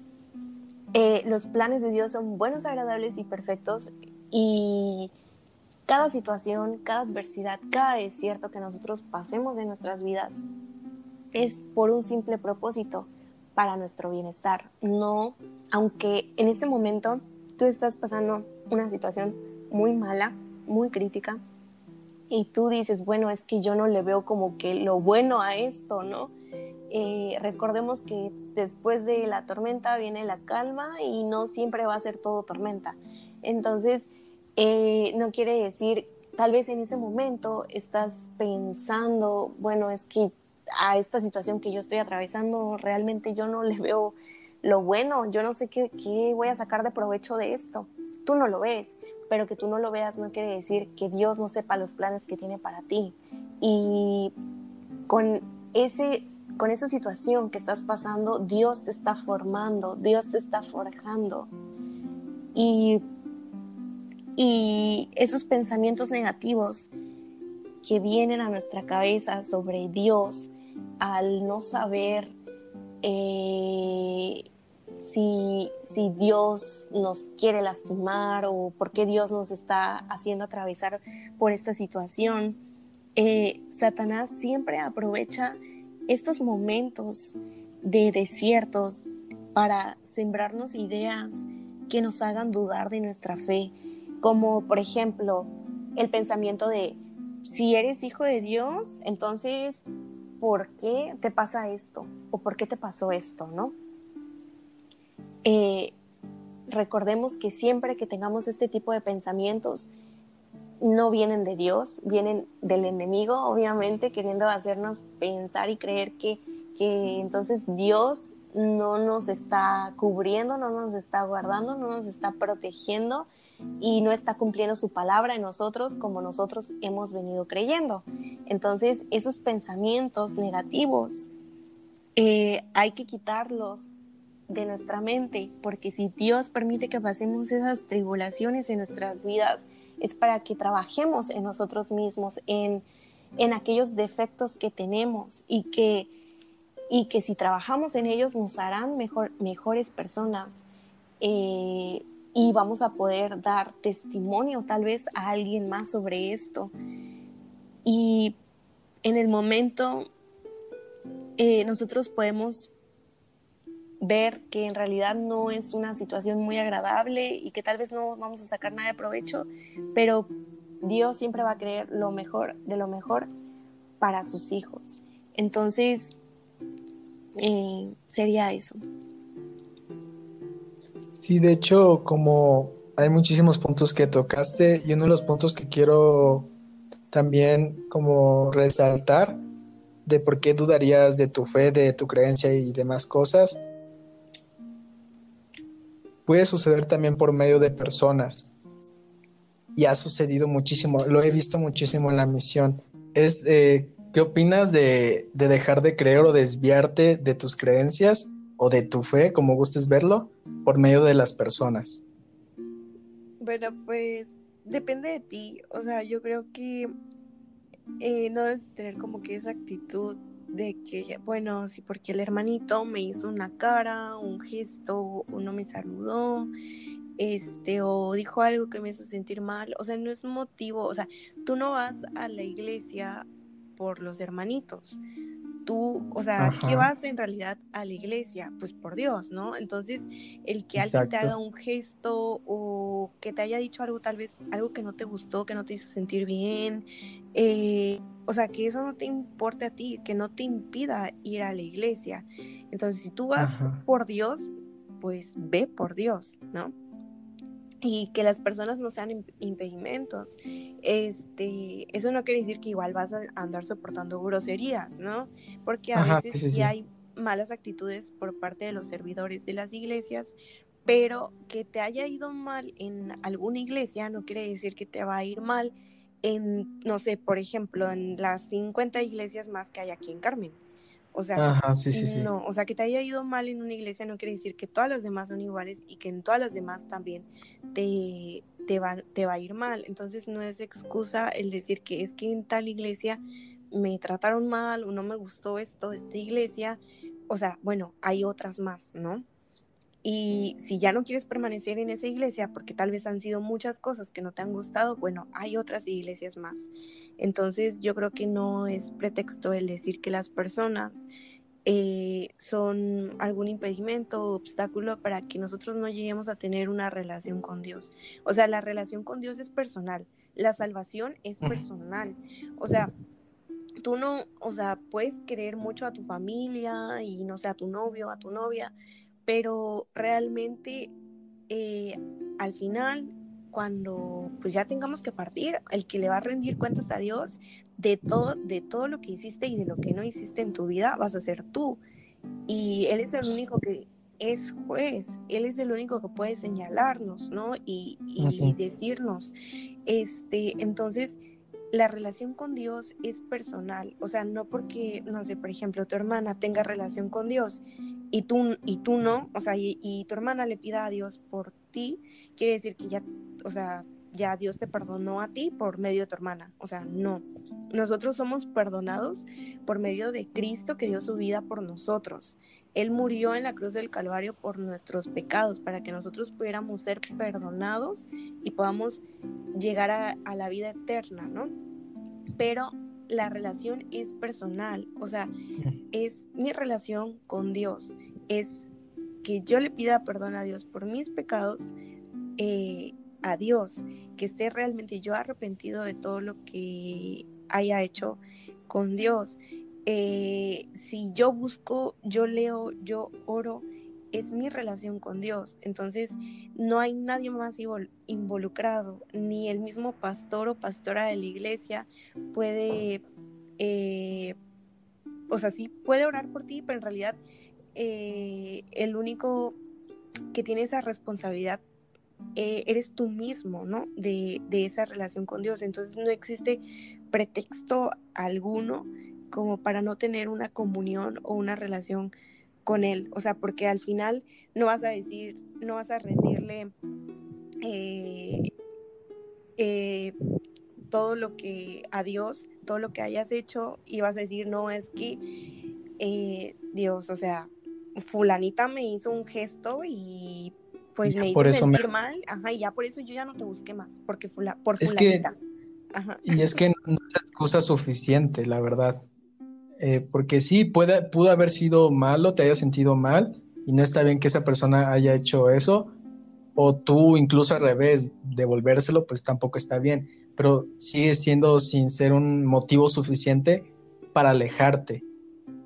eh, los planes de Dios son buenos, agradables y perfectos y cada situación, cada adversidad, cada desierto que nosotros pasemos en nuestras vidas es por un simple propósito, para nuestro bienestar. No, aunque en ese momento tú estás pasando una situación muy mala, muy crítica, y tú dices, bueno, es que yo no le veo como que lo bueno a esto, ¿no? Eh, recordemos que después de la tormenta viene la calma y no siempre va a ser todo tormenta. Entonces, eh, no quiere decir, tal vez en ese momento estás pensando, bueno, es que a esta situación que yo estoy atravesando realmente yo no le veo lo bueno, yo no sé qué, qué voy a sacar de provecho de esto. Tú no lo ves pero que tú no lo veas no quiere decir que Dios no sepa los planes que tiene para ti. Y con, ese, con esa situación que estás pasando, Dios te está formando, Dios te está forjando. Y, y esos pensamientos negativos que vienen a nuestra cabeza sobre Dios al no saber eh, si, si Dios nos quiere lastimar o por qué Dios nos está haciendo atravesar por esta situación. Eh, Satanás siempre aprovecha estos momentos de desiertos para sembrarnos ideas que nos hagan dudar de nuestra fe, como por ejemplo el pensamiento de, si eres hijo de Dios, entonces, ¿por qué te pasa esto? ¿O por qué te pasó esto? ¿No? Eh, recordemos que siempre que tengamos este tipo de pensamientos, no vienen de Dios, vienen del enemigo, obviamente, queriendo hacernos pensar y creer que, que entonces Dios no nos está cubriendo, no nos está guardando, no nos está protegiendo y no está cumpliendo su palabra en nosotros como nosotros hemos venido creyendo. Entonces, esos pensamientos negativos eh, hay que quitarlos de nuestra mente, porque si Dios permite que pasemos esas tribulaciones en nuestras vidas, es para que trabajemos en nosotros mismos, en, en aquellos defectos que tenemos y que, y que si trabajamos en ellos nos harán mejor, mejores personas eh, y vamos a poder dar testimonio tal vez a alguien más sobre esto. Y en el momento eh, nosotros podemos ver que en realidad no es una situación muy agradable y que tal vez no vamos a sacar nada de provecho, pero Dios siempre va a querer lo mejor de lo mejor para sus hijos. Entonces, eh, sería eso. Sí, de hecho, como hay muchísimos puntos que tocaste y uno de los puntos que quiero también como resaltar de por qué dudarías de tu fe, de tu creencia y demás cosas, puede suceder también por medio de personas. Y ha sucedido muchísimo, lo he visto muchísimo en la misión. Es, eh, ¿Qué opinas de, de, dejar de creer o desviarte de tus creencias o de tu fe, como gustes verlo, por medio de las personas? Bueno, pues depende de ti. O sea, yo creo que eh, no debes tener como que esa actitud de que, bueno, sí, porque el hermanito me hizo una cara, un gesto, o no me saludó, este, o dijo algo que me hizo sentir mal, o sea, no es motivo, o sea, tú no vas a la iglesia por los hermanitos, tú, o sea, ¿qué vas en realidad a la iglesia? Pues por Dios, ¿no? Entonces, el que alguien te haga un gesto o que te haya dicho algo, tal vez algo que no te gustó, que no te hizo sentir bien, eh, o sea, que eso no te importe a ti, que no te impida ir a la iglesia. Entonces, si tú vas por Dios, pues ve por Dios, ¿no? y que las personas no sean impedimentos. Este, eso no quiere decir que igual vas a andar soportando groserías, ¿no? Porque a veces sí, hay malas actitudes por parte de los servidores de las iglesias, pero que te haya ido mal en alguna iglesia no quiere decir que te va a ir mal en, no sé, por ejemplo, en las 50 iglesias más que hay aquí en Carmen. O sea, no, o sea, que te haya ido mal en una iglesia no quiere decir que todas las demás son iguales y que en todas las demás también te, te, va, te va a ir mal. Entonces no es excusa el decir que es que en tal iglesia me trataron mal o no me gustó esto de esta iglesia. O sea, bueno, hay otras más, ¿no? Y si ya no quieres permanecer en esa iglesia porque tal vez han sido muchas cosas que no te han gustado, bueno, hay otras iglesias más. Entonces yo creo que no es pretexto el decir que las personas eh, son algún impedimento o obstáculo para que nosotros no lleguemos a tener una relación con Dios. O sea, la relación con Dios es personal, la salvación es personal. O sea, tú no, o sea, puedes querer mucho a tu familia y no sé, a tu novio, a tu novia, pero realmente eh, al final, cuando pues ya tengamos que partir, el que le va a rendir cuentas a Dios de todo, de todo lo que hiciste y de lo que no hiciste en tu vida, vas a ser tú. Y Él es el único que es juez, Él es el único que puede señalarnos, ¿no? Y, y decirnos, este, entonces, la relación con Dios es personal, o sea, no porque, no sé, por ejemplo, tu hermana tenga relación con Dios y tú, y tú no, o sea, y, tu hermana le pida a Dios por ti, quiere decir que ya, o sea, ya Dios te perdonó a ti por medio de tu hermana, o sea, no. Nosotros somos perdonados por medio de Cristo que dio su vida por nosotros. Él murió en la cruz del Calvario por nuestros pecados, para que nosotros pudiéramos ser perdonados y podamos llegar a, la vida eterna, ¿no? Pero la relación es personal, o sea, es mi relación con Dios, es que yo le pida perdón a Dios por mis pecados, eh, a Dios, que esté realmente yo arrepentido de todo lo que haya hecho con Dios. Eh, si yo busco, yo leo, yo oro, es mi relación con Dios. Entonces, no hay nadie más involucrado, ni el mismo pastor o pastora de la iglesia puede, eh, o sea, sí puede orar por ti, pero en realidad eh, el único que tiene esa responsabilidad eres tú mismo, ¿no? De, de esa relación con Dios. Entonces, no existe pretexto alguno como para no tener una comunión o una relación con él, o sea, porque al final no vas a decir, no vas a rendirle eh, eh, todo lo que a Dios, todo lo que hayas hecho y vas a decir, no, es que eh, Dios, o sea, fulanita me hizo un gesto y pues me hizo sentir mal, ajá, y ya por eso yo ya no te busqué más, porque fula, por fulanita. Y es que no es excusa suficiente, la verdad. Eh, porque sí, puede, pudo haber sido malo, te haya sentido mal, y no está bien que esa persona haya hecho eso, o tú incluso al revés, devolvérselo, pues tampoco está bien, pero sigue siendo sin ser un motivo suficiente para alejarte.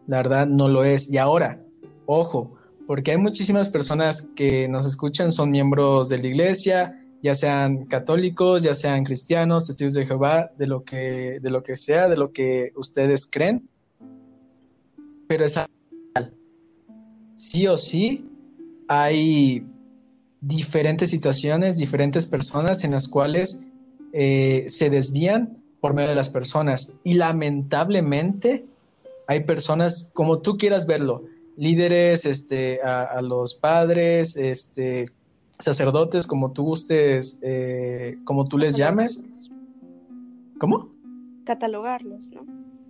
La verdad no lo es. Y ahora, ojo, porque hay muchísimas personas que nos escuchan, son miembros de la iglesia, ya sean católicos, ya sean cristianos, testigos de Jehová, de lo que, de lo que sea, de lo que ustedes creen, pero es sí o sí hay diferentes situaciones, diferentes personas en las cuales eh, se desvían por medio de las personas y lamentablemente hay personas como tú quieras verlo, líderes, este, a, los padres, este, sacerdotes, como tú gustes, eh, como tú les llames. ¿Cómo? Catalogarlos, ¿no?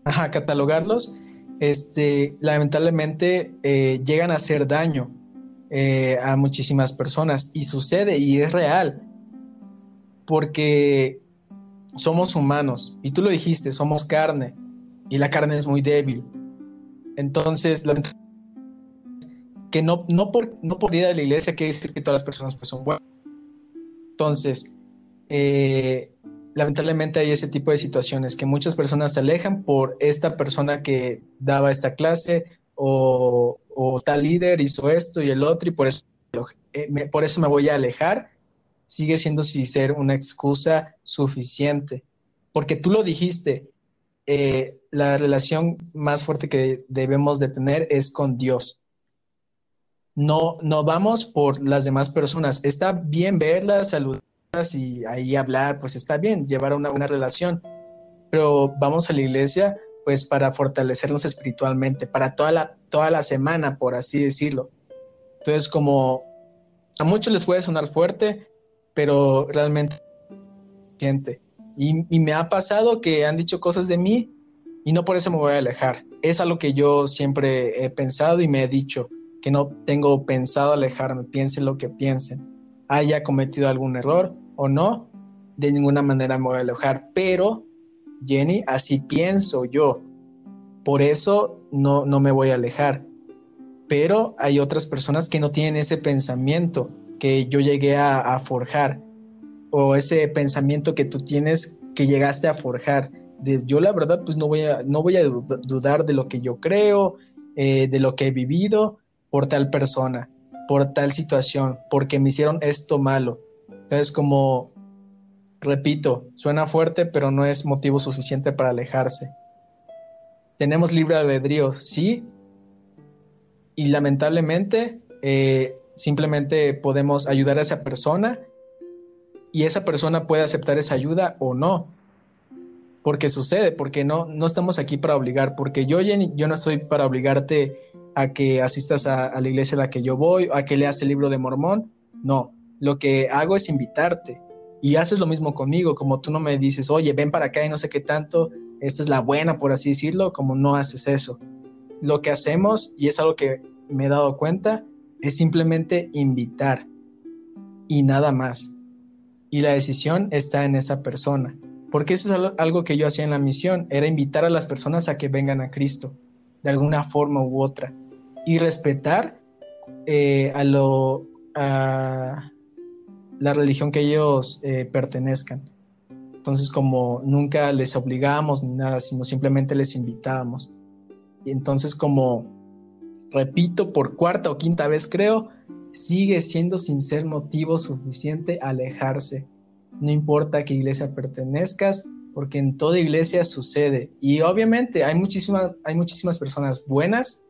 Ajá, catalogarlos este, lamentablemente eh, llegan a hacer daño eh, a muchísimas personas y sucede y es real porque somos humanos y tú lo dijiste, somos carne y la carne es muy débil. Entonces, que no, no, por, no por ir a la iglesia quiere decir que todas las personas pues, son buenas. Entonces, eh, lamentablemente hay ese tipo de situaciones que muchas personas se alejan por esta persona que daba esta clase o, tal líder hizo esto y el otro y por eso, eh, por eso me voy a alejar, sigue siendo sin ser una excusa suficiente. Porque tú lo dijiste, eh, la relación más fuerte que debemos de tener es con Dios. No, no vamos por las demás personas. Está bien verlas, saludar y ahí hablar, pues está bien, llevar una buena relación, pero vamos a la iglesia pues para fortalecernos espiritualmente, para toda la, toda la semana, por así decirlo. Entonces, como a muchos les puede sonar fuerte, pero realmente siente. Y, me ha pasado que han dicho cosas de mí y no por eso me voy a alejar. Es algo que yo siempre he pensado y me he dicho, que no tengo pensado alejarme, piensen lo que piensen haya cometido algún error o no, de ninguna manera me voy a alejar. Pero, Jenny, así pienso yo. Por eso no, no me voy a alejar. Pero hay otras personas que no tienen ese pensamiento que yo llegué a, forjar o ese pensamiento que tú tienes que llegaste a forjar. De, yo la verdad pues no voy a, no voy a dudar de lo que yo creo, eh, de lo que he vivido por tal persona por tal situación, porque me hicieron esto malo. Entonces, como, repito, suena fuerte, pero no es motivo suficiente para alejarse. Tenemos libre albedrío, sí, y lamentablemente eh, simplemente podemos ayudar a esa persona y esa persona puede aceptar esa ayuda o no. Porque sucede, porque no, no estamos aquí para obligar, porque yo, yo no estoy para obligarte a que asistas a, la iglesia a la que yo voy, a que leas el libro de Mormón. No, lo que hago es invitarte y haces lo mismo conmigo, como tú no me dices, oye, ven para acá y no sé qué tanto, esta es la buena, por así decirlo, como no haces eso. Lo que hacemos, y es algo que me he dado cuenta, es simplemente invitar y nada más. Y la decisión está en esa persona, porque eso es algo que yo hacía en la misión, era invitar a las personas a que vengan a Cristo, de alguna forma u otra y respetar eh, a lo a la religión que ellos eh, pertenezcan. Entonces, como nunca les obligamos ni nada, sino simplemente les invitábamos. Y entonces, como repito por cuarta o quinta vez, creo, sigue siendo sin ser motivo suficiente alejarse. No importa a qué iglesia pertenezcas, porque en toda iglesia sucede. Y obviamente hay, muchísimas hay muchísimas personas buenas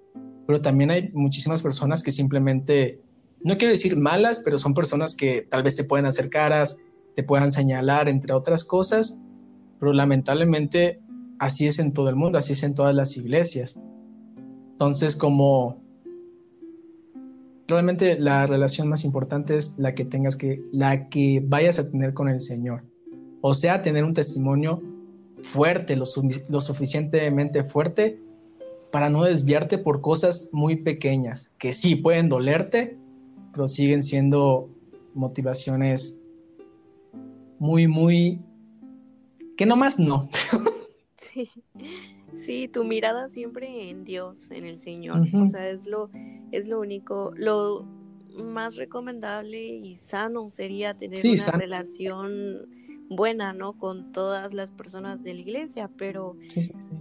pero también hay muchísimas personas que simplemente, no quiero decir malas, pero son personas que tal vez te pueden hacer caras, te puedan señalar, entre otras cosas, pero lamentablemente así es en todo el mundo, así es en todas las iglesias. Entonces, como realmente la relación más importante es la que tengas que, la que vayas a tener con el Señor. O sea, tener un testimonio fuerte, lo, lo suficientemente fuerte para no desviarte por cosas muy pequeñas, que sí pueden dolerte, pero siguen siendo motivaciones muy, muy... que nomás no. [LAUGHS] Sí. Sí, tu mirada siempre en Dios, en el Señor. O sea, es lo, es lo único, lo más recomendable y sano sería tener una relación buena, ¿no? Con todas las personas de la iglesia, pero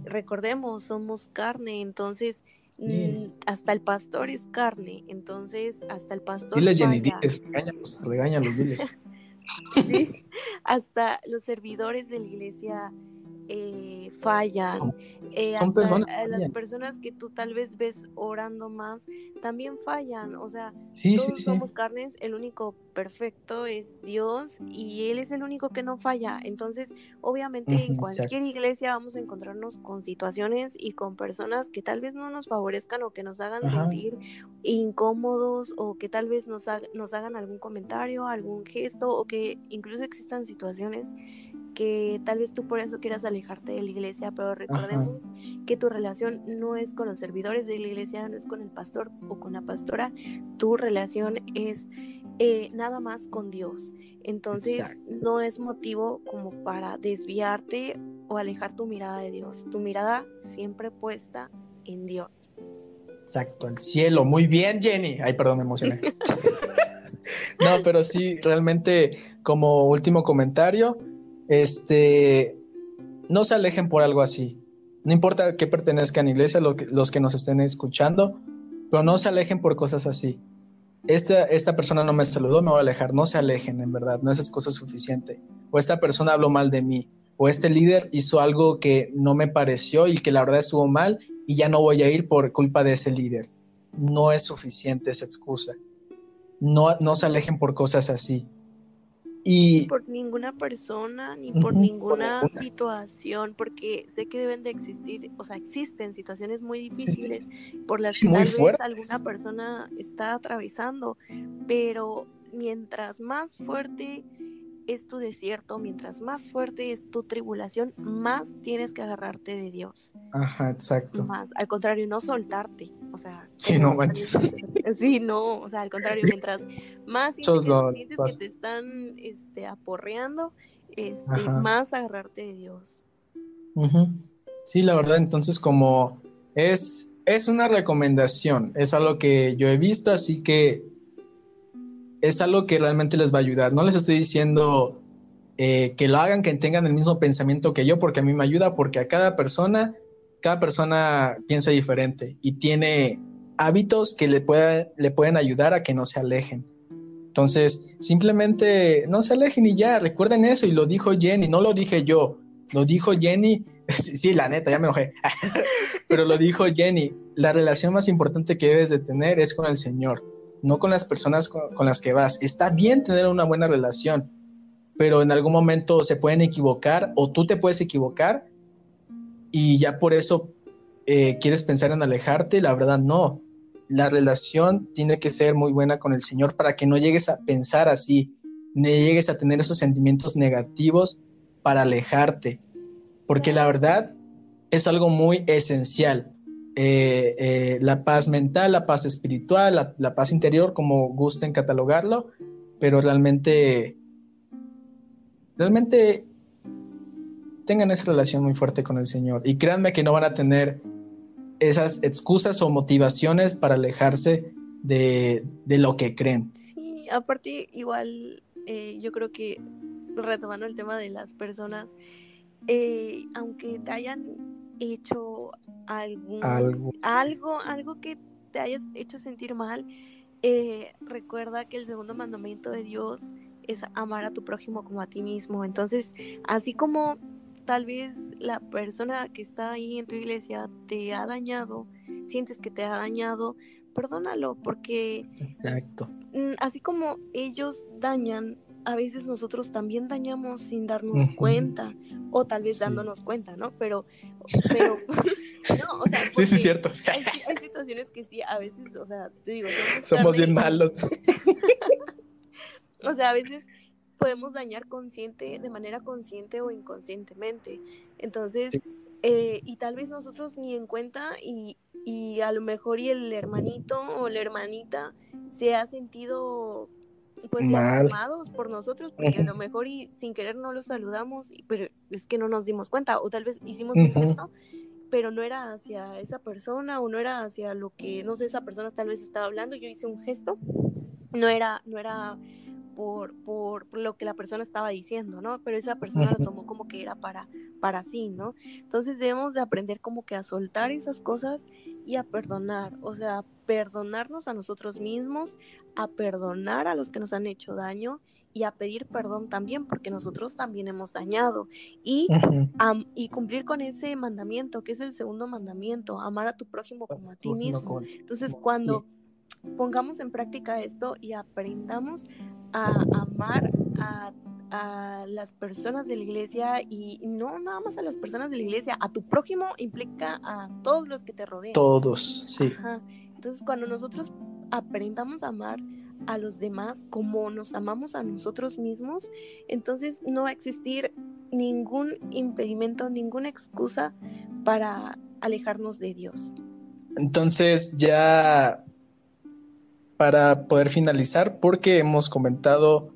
recordemos, somos carne, entonces mm, hasta el pastor es carne, entonces hasta el pastor. Diles, Jenny, diles, regáñalos, regáñalos, diles. [LAUGHS] hasta los servidores de la iglesia eh, fallan. Eh, hasta las personas que tú tal vez ves orando más también fallan. O sea, todos somos carnes, el único perfecto es Dios y Él es el único que no falla. Entonces, obviamente en cualquier iglesia vamos a encontrarnos con situaciones y con personas que tal vez no nos favorezcan o que nos hagan sentir incómodos o que tal vez nos, nos hagan algún comentario, algún gesto o que incluso existan situaciones que tal vez tú por eso quieras alejarte de la iglesia, pero recordemos que tu relación no es con los servidores de la iglesia, no es con el pastor o con la pastora, tu relación es eh, nada más con Dios. Entonces no es motivo como para desviarte o alejar tu mirada de Dios, tu mirada siempre puesta en Dios. Exacto, el cielo. Muy bien, Jenny. Ay, perdón, me emocioné. [LAUGHS] [LAUGHS] no, pero sí, realmente como último comentario, este, no se alejen por algo así. No importa que pertenezcan a iglesia, los que nos estén escuchando, pero no se alejen por cosas así. Esta, esta persona no me saludó, me voy a alejar. No se alejen, en verdad, no es excusa suficiente. O esta persona habló mal de mí, o este líder hizo algo que no me pareció y que la verdad estuvo mal y ya no voy a ir por culpa de ese líder. No es suficiente esa excusa. No, no se alejen por cosas así. Y... por ninguna persona ni por ninguna situación, porque sé que deben de existir, o sea, existen situaciones muy difíciles por las que tal vez alguna persona está atravesando, pero mientras más fuerte es tu desierto, mientras más fuerte es tu tribulación, más tienes que agarrarte de Dios. Ajá, exacto. Más, al contrario, no soltarte. O sea, sí, no manches. [LAUGHS] Sí, no, o sea, al contrario, [LAUGHS] mientras más sientes, que, te están este, aporreando, este, más agarrarte de Dios. Sí, la verdad, entonces como es, es una recomendación, es algo que yo he visto, así que es algo que realmente les va a ayudar. No les estoy diciendo eh, que lo hagan, que tengan el mismo pensamiento que yo, porque a mí me ayuda, porque a cada persona, cada persona piensa diferente y tiene hábitos que le, le pueden ayudar a que no se alejen. Entonces, simplemente no se alejen y ya, recuerden eso, y lo dijo Jenny, no lo dije yo, lo dijo Jenny, [LAUGHS] sí, la neta, ya me enojé, [LAUGHS] pero lo dijo Jenny, la relación más importante que debes de tener es con el Señor no con las personas con, las que vas. Está bien tener una buena relación, pero en algún momento se pueden equivocar o tú te puedes equivocar y ya por eso eh, quieres pensar en alejarte. La verdad, no. La relación tiene que ser muy buena con el Señor para que no llegues a pensar así, no llegues a tener esos sentimientos negativos para alejarte. Porque la verdad es algo muy esencial. Eh, eh, la paz mental, la paz espiritual, la, paz interior, como gusten catalogarlo, pero realmente, realmente tengan esa relación muy fuerte con el Señor y créanme que no van a tener esas excusas o motivaciones para alejarse de, lo que creen. Sí, aparte igual eh, yo creo que retomando el tema de las personas, aunque te hayan hecho algún, algo. algo, algo que te hayas hecho sentir mal, eh, recuerda que el segundo mandamiento de Dios es amar a tu prójimo como a ti mismo. Entonces, así como tal vez la persona que está ahí en tu iglesia te ha dañado, sientes que te ha dañado, perdónalo, porque Exacto. Mm, así como ellos dañan, a veces nosotros también dañamos sin darnos cuenta, o tal vez dándonos cuenta, ¿no? Pero, pero, [LAUGHS] [LAUGHS] no, o sea, sí, sí, es cierto. Hay, situaciones situaciones que sí, a veces, o sea, te digo, somos, bien malos. [LAUGHS] o sea, a veces podemos dañar consciente, de manera consciente o inconscientemente. Entonces, eh, y tal vez nosotros ni en cuenta y, y a lo mejor y el hermanito o la hermanita se ha sentido pues llamados por nosotros porque a lo mejor y sin querer no los saludamos pero es que no nos dimos cuenta o tal vez hicimos un gesto pero no era hacia esa persona o no era hacia lo que no sé esa persona tal vez estaba hablando yo hice un gesto no era no era por, por, lo que la persona estaba diciendo, ¿no? Pero esa persona lo tomó como que era para, para sí, ¿no? Entonces debemos de aprender como que a soltar esas cosas y a perdonar, o sea, perdonarnos a nosotros mismos, a perdonar a los que nos han hecho daño y a pedir perdón también, porque nosotros también hemos dañado. Y, y cumplir con ese mandamiento, que es el segundo mandamiento, amar a tu prójimo como a ti mismo. Entonces, cuando pongamos en práctica esto y aprendamos a amar a, las personas de la iglesia y no nada más a las personas de la iglesia, a tu prójimo implica a todos los que te rodean. Todos, sí. Entonces, cuando nosotros aprendamos a amar a los demás como nos amamos a nosotros mismos, entonces no va a existir ningún impedimento, ninguna excusa para alejarnos de Dios. Entonces ya para poder finalizar, porque hemos comentado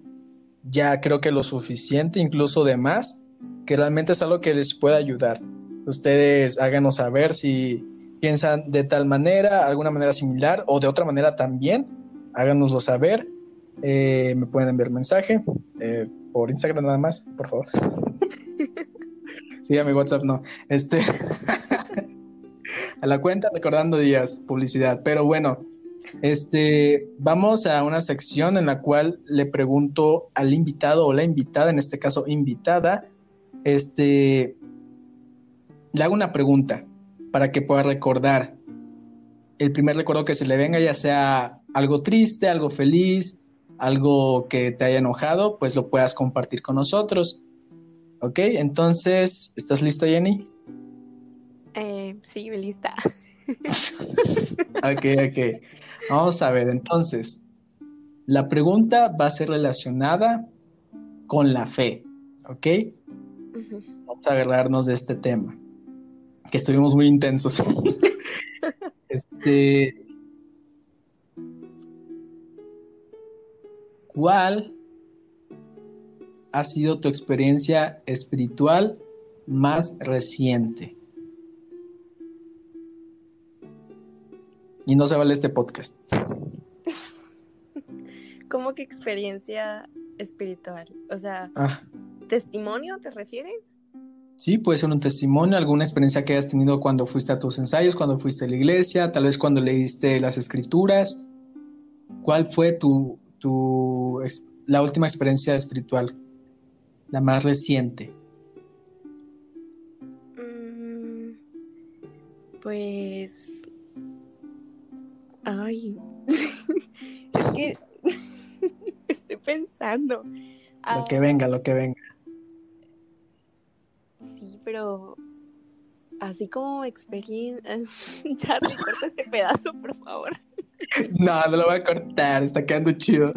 ya creo que lo suficiente, incluso de más, que realmente es algo que les puede ayudar. Ustedes háganos saber si piensan de tal manera, alguna manera similar o de otra manera también, háganoslo saber. Eh, me pueden enviar mensaje eh, por Instagram nada más, por favor. [LAUGHS] sí, a mi WhatsApp no. Este [LAUGHS] a la cuenta recordando días, publicidad. Pero bueno, este, vamos a una sección en la cual le pregunto al invitado o la invitada, en este caso invitada, este, le hago una pregunta para que pueda recordar el primer recuerdo que se le venga, ya sea algo triste, algo feliz, algo que te haya enojado, pues lo puedas compartir con nosotros. ¿Ok? Entonces, ¿estás lista, Jenny? Eh, sí, lista. [LAUGHS] ok, ok. Vamos a ver, entonces, la pregunta va a ser relacionada con la fe, ¿ok? Vamos a agarrarnos de este tema, que estuvimos muy intensos. [LAUGHS] este, ¿Cuál ha sido tu experiencia espiritual más reciente? Y no se vale este podcast. ¿Cómo que experiencia espiritual? O sea, ah. ¿testimonio te refieres? Sí, puede ser un testimonio, alguna experiencia que hayas tenido cuando fuiste a tus ensayos, cuando fuiste a la iglesia, tal vez cuando leíste las escrituras. ¿Cuál fue tu, tu la última experiencia espiritual, la más reciente? Mm, pues Ay, [LAUGHS] es que [LAUGHS] estoy pensando. Lo que venga, lo que venga. Sí, pero así como experiencia. [LAUGHS] Charlie, corta este pedazo, por favor. No, no lo voy a cortar, está quedando chido.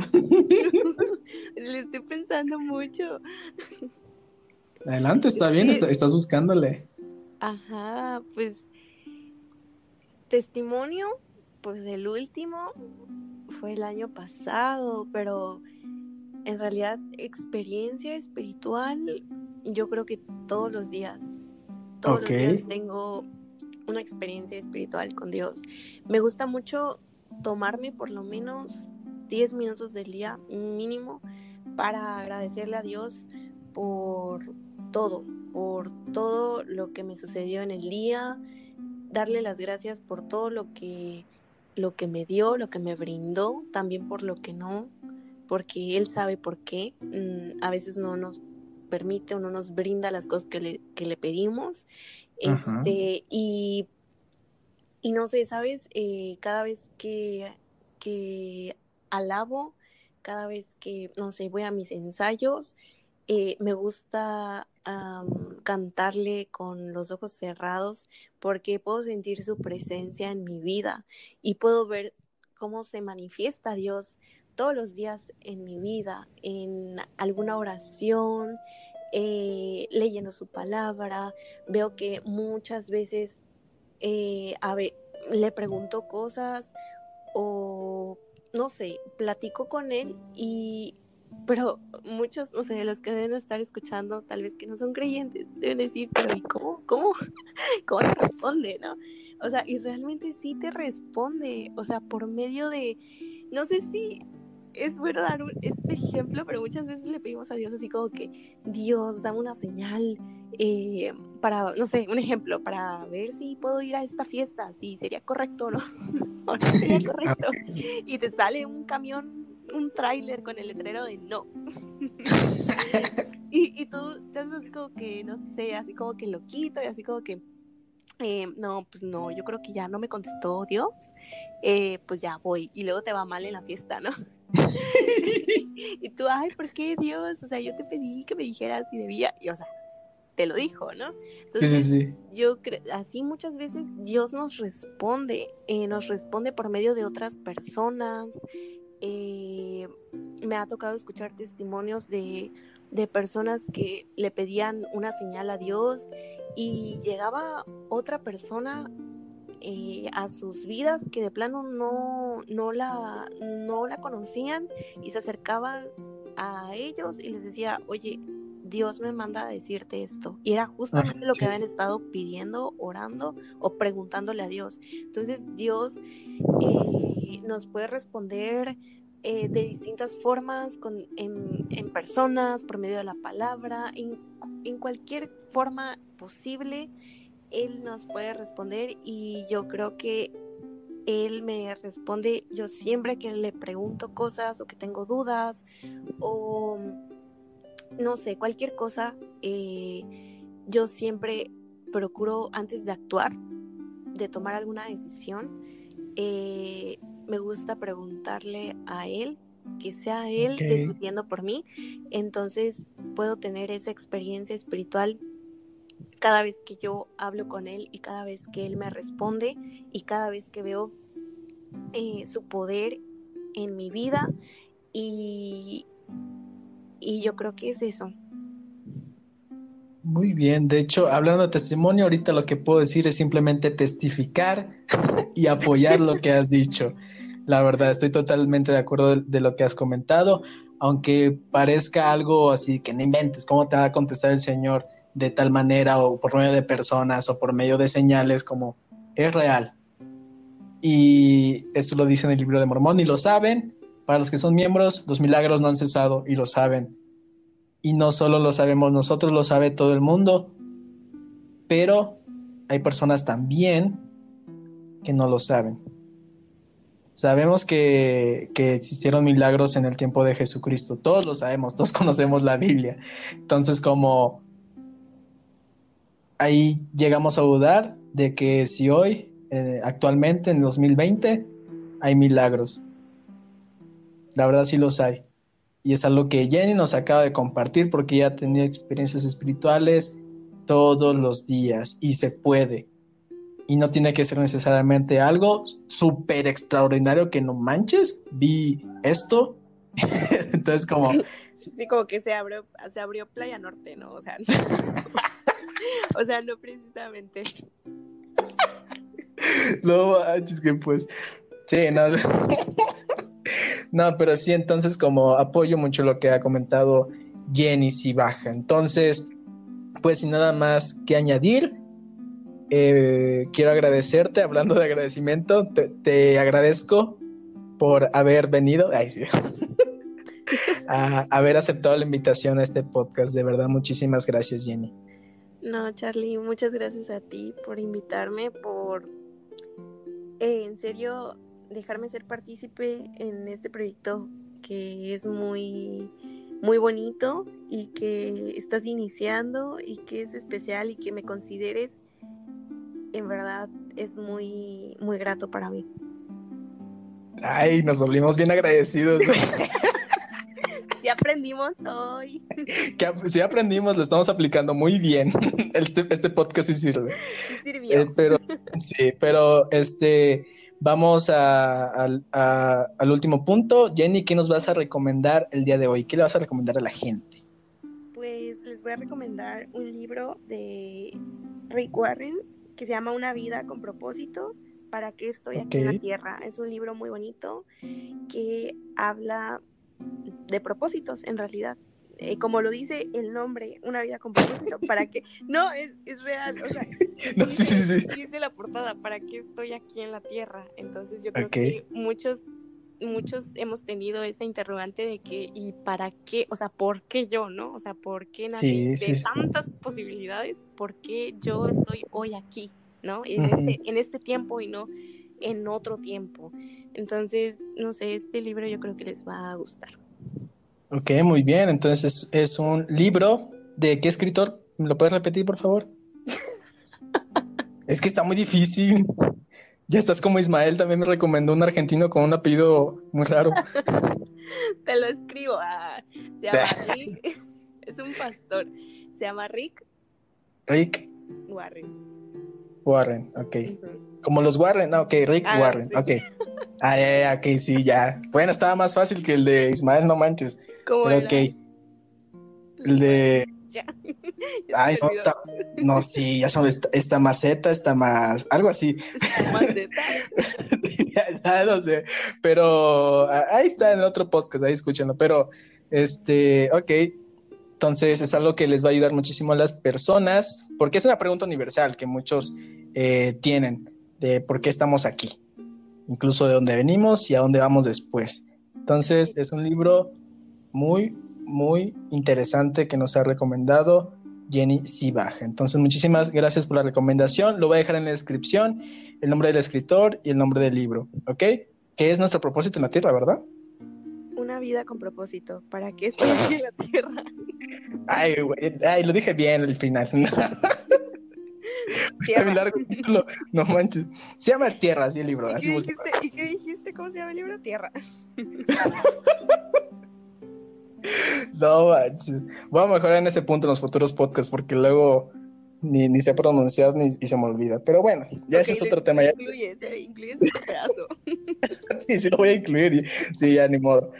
Le estoy pensando mucho. Adelante, está bien, estás buscándole. Ajá, pues testimonio pues el último fue el año pasado, pero en realidad experiencia espiritual, yo creo que todos los días, todos los días tengo una experiencia espiritual con Dios. Me gusta mucho tomarme por lo menos 10 minutos del día mínimo para agradecerle a Dios por todo, por todo lo que me sucedió en el día, darle las gracias por todo lo que lo que me dio, lo que me brindó, también por lo que no, porque Él sabe por qué. Mm, a veces no nos permite o no nos brinda las cosas que le, que le pedimos. Este, y, y no sé, ¿sabes? Eh, cada vez que, que alabo, cada vez que, no sé, voy a mis ensayos, eh, me gusta cantarle con los ojos cerrados porque puedo sentir su presencia en mi vida y puedo ver cómo se manifiesta Dios todos los días en mi vida, en alguna oración, eh, leyendo su palabra. Veo que muchas veces eh, le pregunto cosas o no sé, platico con él y pero muchos, no sé, los que deben estar escuchando, tal vez que no son creyentes, deben decir, pero ¿y cómo? ¿Cómo? [LAUGHS] ¿Cómo te responde, no? O sea, y realmente sí te responde, o sea, por medio de, no sé si es bueno dar este ejemplo, pero muchas veces le pedimos a Dios así como que, Dios, dame una señal eh, para, no sé, un ejemplo, para ver si puedo ir a esta fiesta, si sería correcto no, [LAUGHS] o no sería correcto. Y te sale un camión, un tráiler con el letrero de no. [LAUGHS] y, y tú te haces así como que, no sé, así como que lo quito y así como que eh, no, pues no, yo creo que ya no me contestó Dios, eh, pues ya voy y luego te va mal en la fiesta, ¿no? [LAUGHS] y tú, ay, ¿por qué Dios? O sea, yo te pedí que me dijeras si debía, y o sea, te lo dijo, ¿no? Entonces, sí, sí, sí. Yo creo, así muchas veces Dios nos responde, eh, nos responde por medio de otras personas. Me ha tocado escuchar testimonios de, de personas que le pedían una señal a Dios y llegaba otra persona eh, a sus vidas que de plano no, no, la, no la conocían y se acercaban a ellos y les decía, oye, Dios me manda a decirte esto. Y era justamente lo que habían estado pidiendo, orando o preguntándole a Dios. Entonces Dios eh, nos puede responder eh, de distintas formas, con, en, en, personas, por medio de la palabra, en, en, cualquier forma posible, Él nos puede responder y yo creo que Él me responde, yo siempre que le pregunto cosas o que tengo dudas o no sé, cualquier cosa, eh, yo siempre procuro antes de actuar, de tomar alguna decisión, eh, me gusta preguntarle a él, que sea él decidiendo por mí, entonces puedo tener esa experiencia espiritual cada vez que yo hablo con él y cada vez que él me responde y cada vez que veo eh, su poder en mi vida y, y yo creo que es eso. Muy bien, de hecho, hablando de testimonio, ahorita lo que puedo decir es simplemente testificar [LAUGHS] y apoyar lo que has dicho. La verdad, estoy totalmente de acuerdo de, lo que has comentado, aunque parezca algo así que no inventes, ¿cómo te va a contestar el Señor de tal manera o por medio de personas o por medio de señales como es real? Y esto lo dice en el libro de Mormón y lo saben. Para los que son miembros, los milagros no han cesado y lo saben y no solo lo sabemos nosotros, lo sabe todo el mundo, pero hay personas también que no lo saben. Sabemos que, existieron milagros en el tiempo de Jesucristo, todos lo sabemos, todos [LAUGHS] conocemos la Biblia. Entonces, como ahí llegamos a dudar de que si hoy, eh, actualmente en 2020, hay milagros. La verdad sí los hay. Y es algo que Jenny nos acaba de compartir porque ella ha tenido experiencias espirituales todos los días y se puede. Y no tiene que ser necesariamente algo súper extraordinario que no manches. Vi esto. [LAUGHS] Entonces como... Sí, como que se abrió, se abrió Playa Norte, ¿no? O sea, no, [LAUGHS] o sea, no precisamente. [LAUGHS] No manches que pues... Sí, no. No, pero sí, entonces como apoyo mucho lo que ha comentado Jenny si baja. Entonces, pues sin nada más que añadir, eh, quiero agradecerte, hablando de agradecimiento, te, agradezco por haber venido, ay, sí, [LAUGHS] a haber aceptado la invitación a este podcast. De verdad, muchísimas gracias, Jenny. No, Charlie, muchas gracias a ti por invitarme, por eh, en serio dejarme ser partícipe en este proyecto que es muy muy bonito y que estás iniciando y que es especial y que me consideres en verdad es muy muy grato para mí. Ay, nos volvimos bien agradecidos. [LAUGHS] Sí aprendimos hoy. [LAUGHS] Que, sí aprendimos, lo estamos aplicando muy bien. [LAUGHS] Este, este podcast sí sirve. Sí sirvió. Eh, pero, sí, pero este, vamos a, al último punto. Jenny, ¿qué nos vas a recomendar el día de hoy? ¿Qué le vas a recomendar a la gente? Pues les voy a recomendar un libro de Rick Warren que se llama Una vida con propósito. ¿Para qué estoy aquí en la Tierra? Es un libro muy bonito que habla de propósitos en realidad. Eh, como lo dice el nombre, una vida con propósito, ¿para qué? No, es, es real, o sea, [LAUGHS] no, dice, sí, sí, dice, la portada, ¿para qué estoy aquí en la tierra? Entonces yo creo que muchos, muchos hemos tenido esa interrogante de que, ¿y para qué? O sea, ¿por qué yo, no? O sea, ¿por qué nací de tantas posibilidades? ¿Por qué yo estoy hoy aquí, no? En, este, en este tiempo y no en otro tiempo. Entonces, no sé, este libro yo creo que les va a gustar. Ok, muy bien. Entonces es un libro de qué escritor? ¿Me lo puedes repetir, por favor? es que está muy difícil. Ya estás como Ismael, también me recomendó un argentino con un apellido muy raro. [LAUGHS] Te lo escribo. Ah, se llama [LAUGHS] Rick. [LAUGHS] es un pastor. Se llama Rick. Rick. Warren. Warren, ok. Como los Warren, no, ok, Rick ah, Warren, ok. Ah, ya, ok, sí, ya. Bueno, estaba más fácil que el de Ismael, no manches. ¿Cómo Pero ok. El de. Ya. [LAUGHS] Ay, no, está. No, sí, ya son esta, maceta, está más. Algo así. Maceta. [LAUGHS] ya, no sé. Pero ahí está en el otro podcast, ahí escúchenlo. Pero, este, ok. Entonces es algo que les va a ayudar muchísimo a las personas, porque es una pregunta universal que muchos eh, tienen de por qué estamos aquí, incluso de dónde venimos y a dónde vamos después. Entonces es un libro muy, muy interesante que nos ha recomendado Jenny Sibach. Entonces muchísimas gracias por la recomendación. Lo voy a dejar en la descripción, el nombre del escritor y el nombre del libro, ¿ok? Que es nuestro propósito en la Tierra, ¿verdad? Una vida con propósito. ¿Para qué estoy en la [LAUGHS] Tierra? Ay, güey, ay, lo dije bien al final. [LAUGHS] Está muy largo el título, no manches. Se llama Tierra, así el libro. ¿Y, qué dijiste? ¿Y qué dijiste? ¿Cómo se llama el libro? Tierra. [LAUGHS] no manches. Voy a mejorar en ese punto en los futuros podcasts porque luego ni, ni sé pronunciar ni y se me olvida. Pero bueno, ya ese es otro tema. Ya... Incluye, incluye ese pedazo. [LAUGHS] sí, sí lo voy a incluir. Sí, ya ni modo.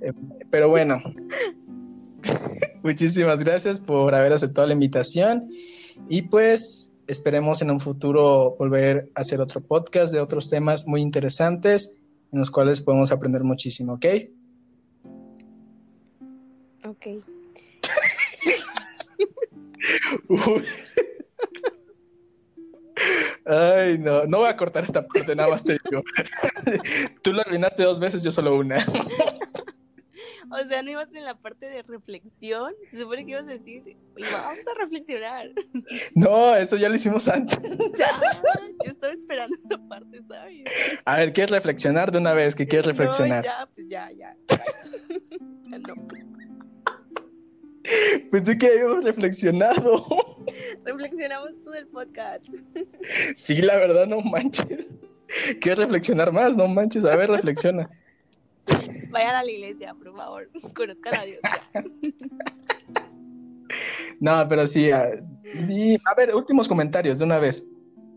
Eh, pero bueno. [LAUGHS] Muchísimas gracias por haber aceptado la invitación. Y pues esperemos en un futuro volver a hacer otro podcast de otros temas muy interesantes en los cuales podemos aprender muchísimo, ¿ok? Ok. Ay, no, no voy a cortar esta parte, nada más te digo. Tú lo arruinaste dos veces, yo solo una. [LAUGHS] O sea, no ibas en la parte de reflexión. Se supone que ibas a decir, vamos a reflexionar. [LAUGHS] No, eso ya lo hicimos antes. [LAUGHS] Ya, yo estaba esperando esta parte, ¿sabes? A ver, ¿quieres reflexionar de una vez? ¿Qué quieres reflexionar? No, ya, pues ya, ya. Ya, no. Pensé que habíamos reflexionado. Reflexionamos todo el podcast. Sí, la verdad, no manches. ¿Quieres reflexionar más? No manches, a ver, reflexiona. Vayan a la iglesia, por favor. Conozcan a Dios. no, pero sí. A, ver, últimos comentarios de una vez.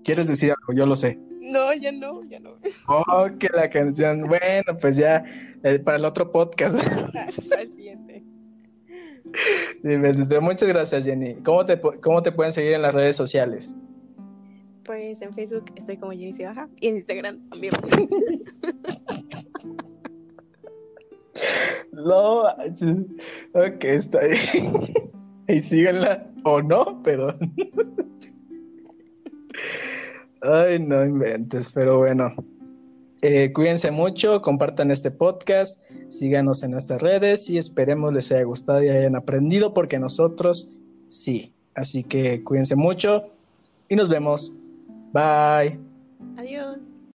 ¿Quieres decir algo? Yo lo sé. No, ya no, ya no. Oh, que la canción. Bueno, pues ya eh, para el otro podcast. [LAUGHS] Al siguiente. Muchas gracias, Jenny. ¿Cómo te, ¿Cómo te pueden seguir en las redes sociales? Pues en Facebook estoy como Jenny Baja y en Instagram también. [LAUGHS] No, ok, está ahí. [LAUGHS] Y síganla o no, pero. [LAUGHS] Ay, no inventes, pero bueno. Eh, cuídense mucho, compartan este podcast, síganos en nuestras redes y esperemos les haya gustado y hayan aprendido porque nosotros sí. Así que cuídense mucho y nos vemos. Bye. Adiós.